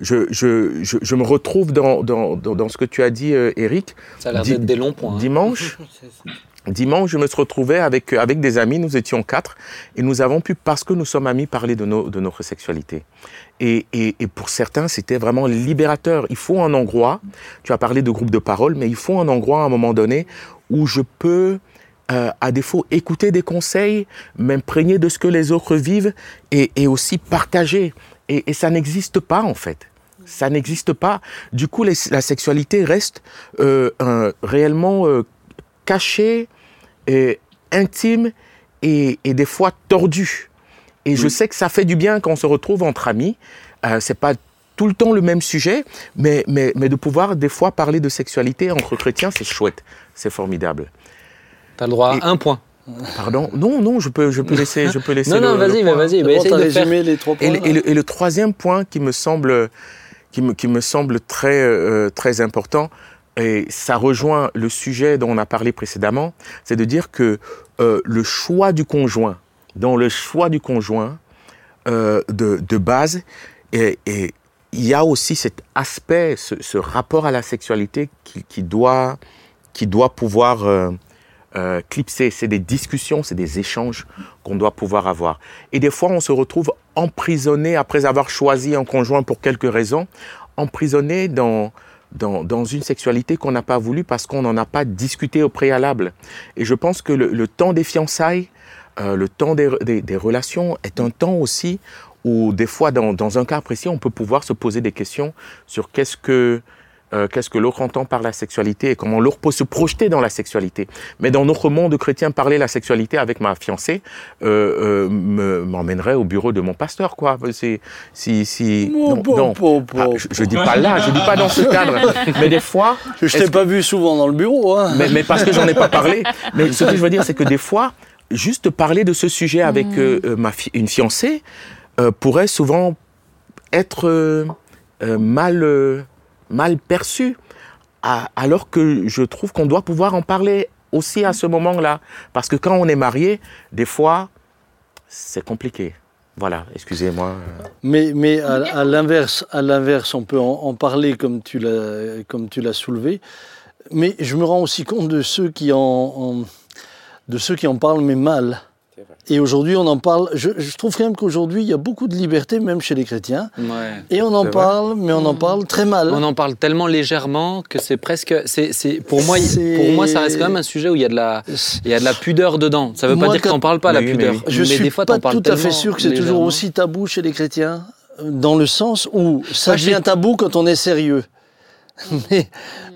Je, je, je, me retrouve dans, dans, dans, ce que tu as dit, Eric. Ça a l'air d'être des longs points. Hein. Dimanche. Dimanche, je me suis retrouvé avec, avec des amis, nous étions quatre, et nous avons pu, parce que nous sommes amis, parler de, nos, de notre sexualité. Et, et, et pour certains, c'était vraiment libérateur. Il faut un endroit, tu as parlé de groupe de parole, mais il faut un endroit à un moment donné où je peux, euh, à défaut, écouter des conseils, m'imprégner de ce que les autres vivent et, et aussi partager. Et, ça n'existe pas en fait. Ça n'existe pas. Du coup, la sexualité reste euh, un, réellement euh, cachée, et intime et, et, des fois tordue. Et je sais que ça fait du bien quand on se retrouve entre amis. Euh, c'est pas tout le temps le même sujet, mais, mais, mais de pouvoir des fois parler de sexualité entre chrétiens, c'est chouette, c'est formidable. Tu as le droit à un point. Pardon? Non, non, je peux, je peux laisser, je peux laisser. non, non, vas-y, mais vas-y. essaye de faire... les trois points. Et, le, et, le, troisième point qui me semble, qui me, qui me semble très, euh, très important, et ça rejoint le sujet dont on a parlé précédemment, c'est de dire que euh, le choix du conjoint, dans le choix du conjoint euh, de, de, base, et, et, il y a aussi cet aspect, ce, ce rapport à la sexualité qui, qui, doit, qui doit pouvoir euh, euh, clipser. C'est des discussions, c'est des échanges qu'on doit pouvoir avoir. Et des fois, on se retrouve emprisonné après avoir choisi un conjoint pour quelques raisons, emprisonné dans dans, une sexualité qu'on n'a pas voulu parce qu'on n'en a pas discuté au préalable. Et je pense que le, temps des fiançailles, euh, le temps des, relations est un temps aussi où des fois, dans, un cas précis, on peut pouvoir se poser des questions sur qu'est-ce que euh, qu'est-ce que l'autre entend par la sexualité et comment l'autre peut se projeter dans la sexualité. Mais dans notre monde chrétien, parler la sexualité avec ma fiancée euh, euh, m'emmènerait au bureau de mon pasteur, quoi. C'est si si non, ah, je, je, dis pas là, je dis pas dans ce cadre. mais des fois, je t'ai pas vu souvent dans le bureau. Hein. Mais, mais parce que j'en ai pas parlé. Mais ce que je veux dire, c'est que des fois, juste parler de ce sujet avec mm. euh, ma fi une fiancée pourrait souvent être mal mal perçu, alors que je trouve qu'on doit pouvoir en parler aussi à ce moment-là. Parce que quand on est marié, des fois, c'est compliqué. Voilà, excusez-moi. Mais, mais à, l'inverse, on peut en, parler comme tu l'as, comme tu l'as soulevé. Mais je me rends aussi compte de ceux qui en de ceux qui en parlent mais mal. Et aujourd'hui, on en parle. Je, trouve quand même qu'aujourd'hui, il y a beaucoup de liberté, même chez les chrétiens. Et on en parle, mais on en parle très mal. On en parle tellement légèrement que c'est presque. C'est, pour, moi, pour moi, ça reste quand même un sujet où il y a de la, il y a de la pudeur dedans. Ça ne veut pas dire qu'on parle pas, la pudeur. Je ne suis pas tout à fait sûr que c'est toujours aussi tabou chez les chrétiens, dans le sens où ça devient tabou quand on est sérieux. mais,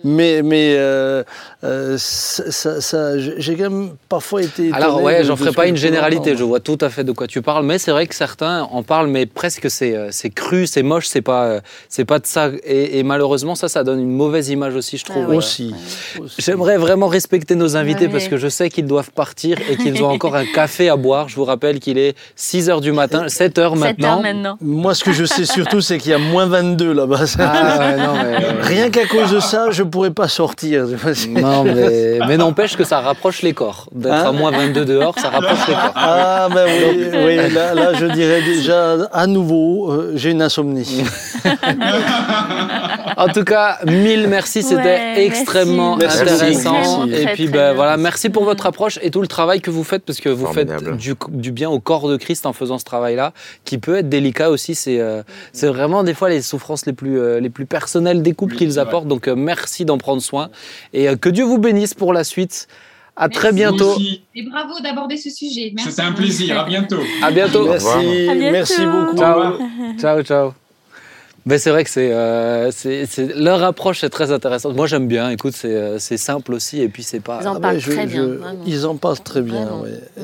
mais, mais euh, euh, ça, ça, j'ai quand même parfois été. Alors, ouais, j'en ferai pas une généralité, je vois tout à fait de quoi tu parles, mais c'est vrai que certains en parlent, mais presque c'est, euh, c'est cru, c'est moche, c'est pas, c'est pas de ça. Et, malheureusement, ça, ça donne une mauvaise image aussi, je trouve. Ah aussi. J'aimerais vraiment respecter nos invités parce que je sais qu'ils doivent partir et qu'ils ont encore un café à boire. Je vous rappelle qu'il est 6 h du matin, 7 h maintenant. maintenant. Moi, ce que je sais surtout, c'est qu'il y a moins 22 là-bas. Ah, ouais, non, mais, Rien qu'à cause de ça, je pourrais pas sortir. Non, mais, mais n'empêche que ça rapproche les corps. D'être à hein moins 22 dehors, ça rapproche les corps. Ah, ben oui, oui là, là, je dirais déjà, à nouveau, euh, j'ai une insomnie. en tout cas, mille merci, c'était extrêmement intéressant. et puis, ben, voilà, merci pour votre approche et tout le travail que vous faites, parce que vous faites du, du, bien au corps de Christ en faisant ce travail-là, qui peut être délicat aussi. C'est euh, c'est vraiment des fois les souffrances les plus, euh, les plus personnelles des couples qu'ils apportent. Donc, merci d'en prendre soin. Et que Dieu vous bénisse pour la suite. À très bientôt. Et bravo d'aborder ce sujet. C'était un plaisir. À bientôt. À bientôt. Merci. Merci beaucoup. Ciao. ciao, ciao. Ben c'est vrai que c'est, euh, leur approche est très intéressante. Moi j'aime bien. Écoute, c'est, euh, simple aussi et puis c'est pas. Ils en parlent très bien. ils en parlent très bien.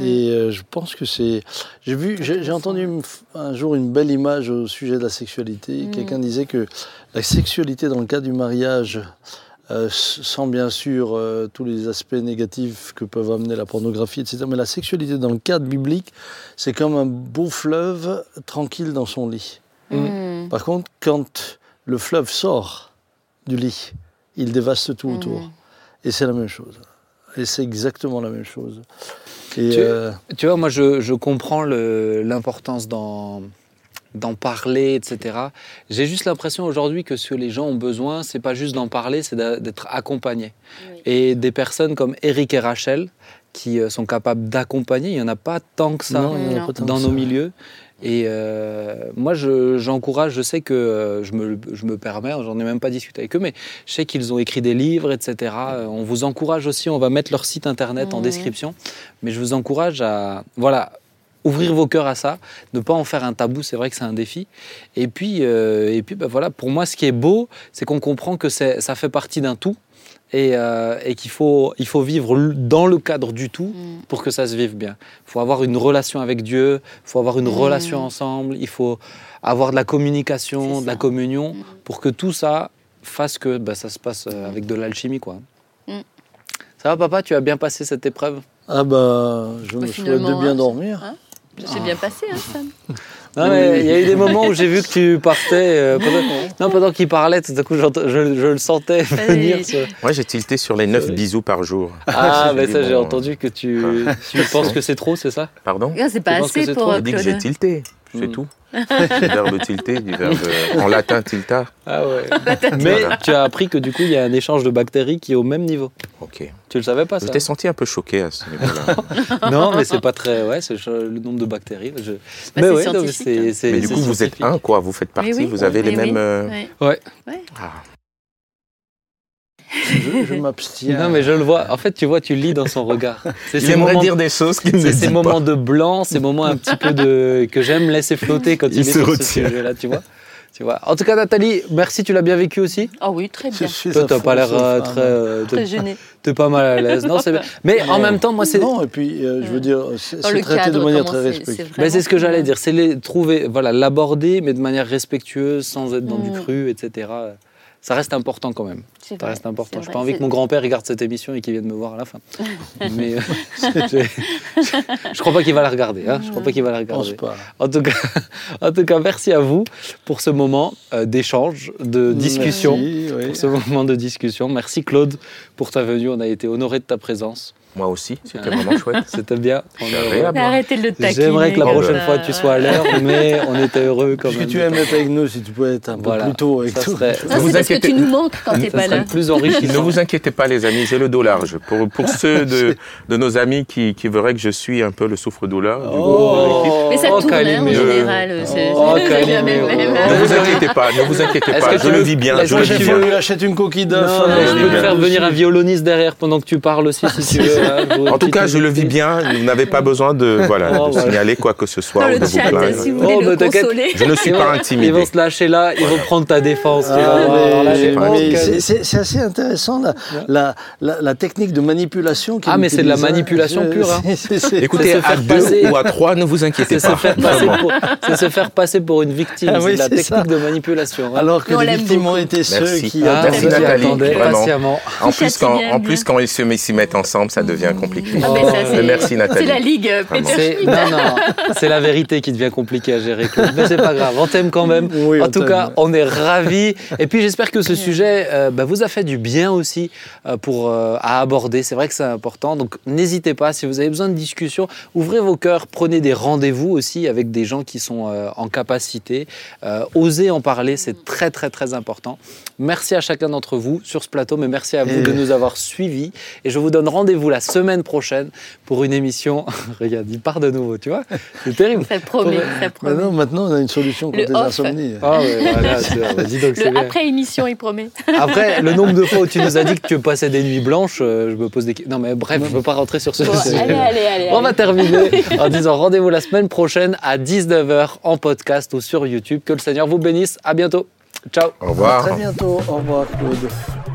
Et euh, je pense que c'est. J'ai vu, j'ai, entendu un jour une belle image au sujet de la sexualité. Mm. Quelqu'un disait que la sexualité dans le cas du mariage euh, sans bien sûr euh, tous les aspects négatifs que peuvent amener la pornographie, etc. Mais la sexualité dans le cadre biblique, c'est comme un beau fleuve tranquille dans son lit. Mm. Par contre, quand le fleuve sort du lit, il dévaste tout autour. Mm. Et c'est la même chose. Et c'est exactement la même chose. Et tu, euh, tu, vois, moi, je, je comprends l'importance dans d'en parler, etc. J'ai juste l'impression aujourd'hui que ce que les gens ont besoin, c'est pas juste d'en parler, c'est d'être accompagnés. Et des personnes comme Eric et Rachel, qui euh, sont capables d'accompagner, il n'y en a pas tant que ça dans nos milieux. Et euh, moi, j'encourage, je, sais que euh, je, me, je, me, permets, j'en ai même pas discuté avec eux, mais je sais qu'ils ont écrit des livres, etc. On vous encourage aussi, on va mettre leur site internet en description, mais je vous encourage à, voilà, ouvrir vos cœurs à ça, ne pas en faire un tabou, c'est vrai que c'est un défi. Et puis, euh, et puis bah, voilà, pour moi, ce qui est beau, c'est qu'on comprend que ça fait partie d'un tout et, euh, et qu'il faut, il faut vivre dans le cadre du tout mm. pour que ça se vive bien. Il faut avoir une relation avec Dieu, il faut avoir une mm. relation ensemble, il faut avoir de la communication, de la communion, mm. pour que tout ça fasse que bah, ça se passe euh, avec de l'alchimie. quoi. Ça va papa, tu as bien passé cette épreuve? Ah bah, je me souhaite de bien dormir. Hein? C'est bien passé, hein, Sam il y a eu des moments où j'ai vu que tu partais. Euh, pendant, non, pendant qu'il parlait, tout à coup, je, je, le sentais venir. Moi, j'ai tilté sur les 9 bisous par jour. Ah, mais ça, j'ai entendu que tu, tu penses que c'est trop, c'est ça? Pardon? C'est pas assez pour. J'ai dit que j'ai tilté, c'est hmm. tout. du verbe tilter, du verbe en latin tilta. Ah ouais. Mais tu as appris que du coup, il y a un échange de bactéries qui est au même niveau. Ok. Tu le savais pas ça Je t'ai senti un peu choqué à ce niveau-là. non, mais c'est pas très. Ouais, c'est le nombre de bactéries. Je... Bah, mais ouais, c'est. Mais du coup, vous êtes un, quoi. Vous faites partie, vous avez les mêmes. Euh, ouais. ouais. Ah. Je, m'abstiens. Non, mais je le vois. En fait, tu vois, tu lis dans son regard. C'est ces moments dire des choses C'est ces moments de blanc, ces moments un petit peu de que j'aime laisser flotter quand il, est sur ce sujet-là, tu vois. Tu vois. En tout cas, Nathalie, merci, tu l'as bien vécu aussi Ah oui, très bien. Toi, t'as pas l'air euh, très, euh, très gêné. T'es pas mal à l'aise. Non, c'est bien. Mais en même temps, moi, c'est. Non, et puis, euh, je veux dire, c'est traité de manière très respectueuse. Mais c'est ce que j'allais dire. C'est les trouver, voilà, l'aborder, mais de manière respectueuse, sans être dans du mm. cru, etc ça reste important quand même. Ça reste important. Je n'ai pas envie que mon grand-père regarde cette émission et qu'il vienne me voir à la fin. Mais euh, je ne crois pas qu'il va la regarder. Hein. Je crois pas qu'il va la regarder. Pas. En tout cas, en tout cas, merci à vous pour ce moment euh, d'échange, de discussion, pour ce moment de discussion. Merci Claude pour ta venue. On a été honoré de ta présence. Moi aussi, c'était vraiment chouette. C'était bien. Arrêtez de le taquiner. J'aimerais que la prochaine fois tu sois à l'heure, mais on était heureux quand même. que tu aimes être avec nous, si tu pouvais être un peu plus tôt avec ça Serait... Ça, c'est parce que tu nous manques quand tu n'es pas là. plus enrichissant. ne vous inquiétez pas, les amis, j'ai le dos large. Pour, pour ceux de, de nos amis qui, qui verraient que je suis un peu le souffre-douleur. Oh, mais ça oh, tourne hein, en général. Oh, ne vous inquiétez pas, ne vous inquiétez pas, je le vis bien. Je le vis bien. Achète une coquille d'œuf. Je peux te faire venir un violoniste derrière pendant que tu parles aussi, si tu veux. En tout cas, je le vis bien. Vous n'avez pas besoin de, voilà, de signaler quoi que ce soit. Dans le chat, si vous voulez oh, le consoler. Je ne suis pas intimidé. Ils vont se lâcher là, ils vont prendre ta défense. Ah, c'est assez intéressant la, la, la, technique de manipulation. Ah, mais c'est de la manipulation pure. Hein. Écoutez, à deux ou à trois, ne vous inquiétez pas. C'est se faire passer pour une victime. Ah c'est la technique de manipulation. Hein. Alors que les victimes ont été ceux qui Merci Nathalie, vraiment. En plus, quand, en plus, quand ils se mettent ensemble, ça devient compliqué. Ah, merci Nathalie. C'est la ligue Peter Non, non, c'est la vérité qui devient compliquée à gérer, Mais c'est pas grave, on t'aime quand même. en tout cas, on est ravis. Et puis j'espère que ce sujet euh, bah, vous a fait du bien aussi euh, pour, euh, à aborder. C'est vrai que c'est important. Donc n'hésitez pas, si vous avez besoin de discussion, ouvrez vos cœurs, prenez des rendez-vous aussi avec des gens qui sont en capacité. osez en parler, c'est très très très important. Merci à chacun d'entre vous sur ce plateau, mais merci à vous de nous avoir suivis. Et je vous donne rendez-vous la semaine prochaine pour une émission. Regarde, il part de nouveau, tu vois C'est terrible. Ça promet, ça promet. Maintenant, maintenant, on a une solution contre les insomnies. Ah ouais, voilà, dis donc, le après émission, il promet. Après, le nombre de fois où tu nous as dit que tu passais des nuits blanches, euh, je me pose des questions. Non, mais bref, je ne veux pas rentrer sur ce sujet. Allez, allez, allez, on va terminer en disant rendez-vous la semaine prochaine à 19h en podcast ou sur YouTube. Que le Seigneur vous bénisse. À bientôt. Ciao. Au revoir. À très bientôt. Au revoir, Claude.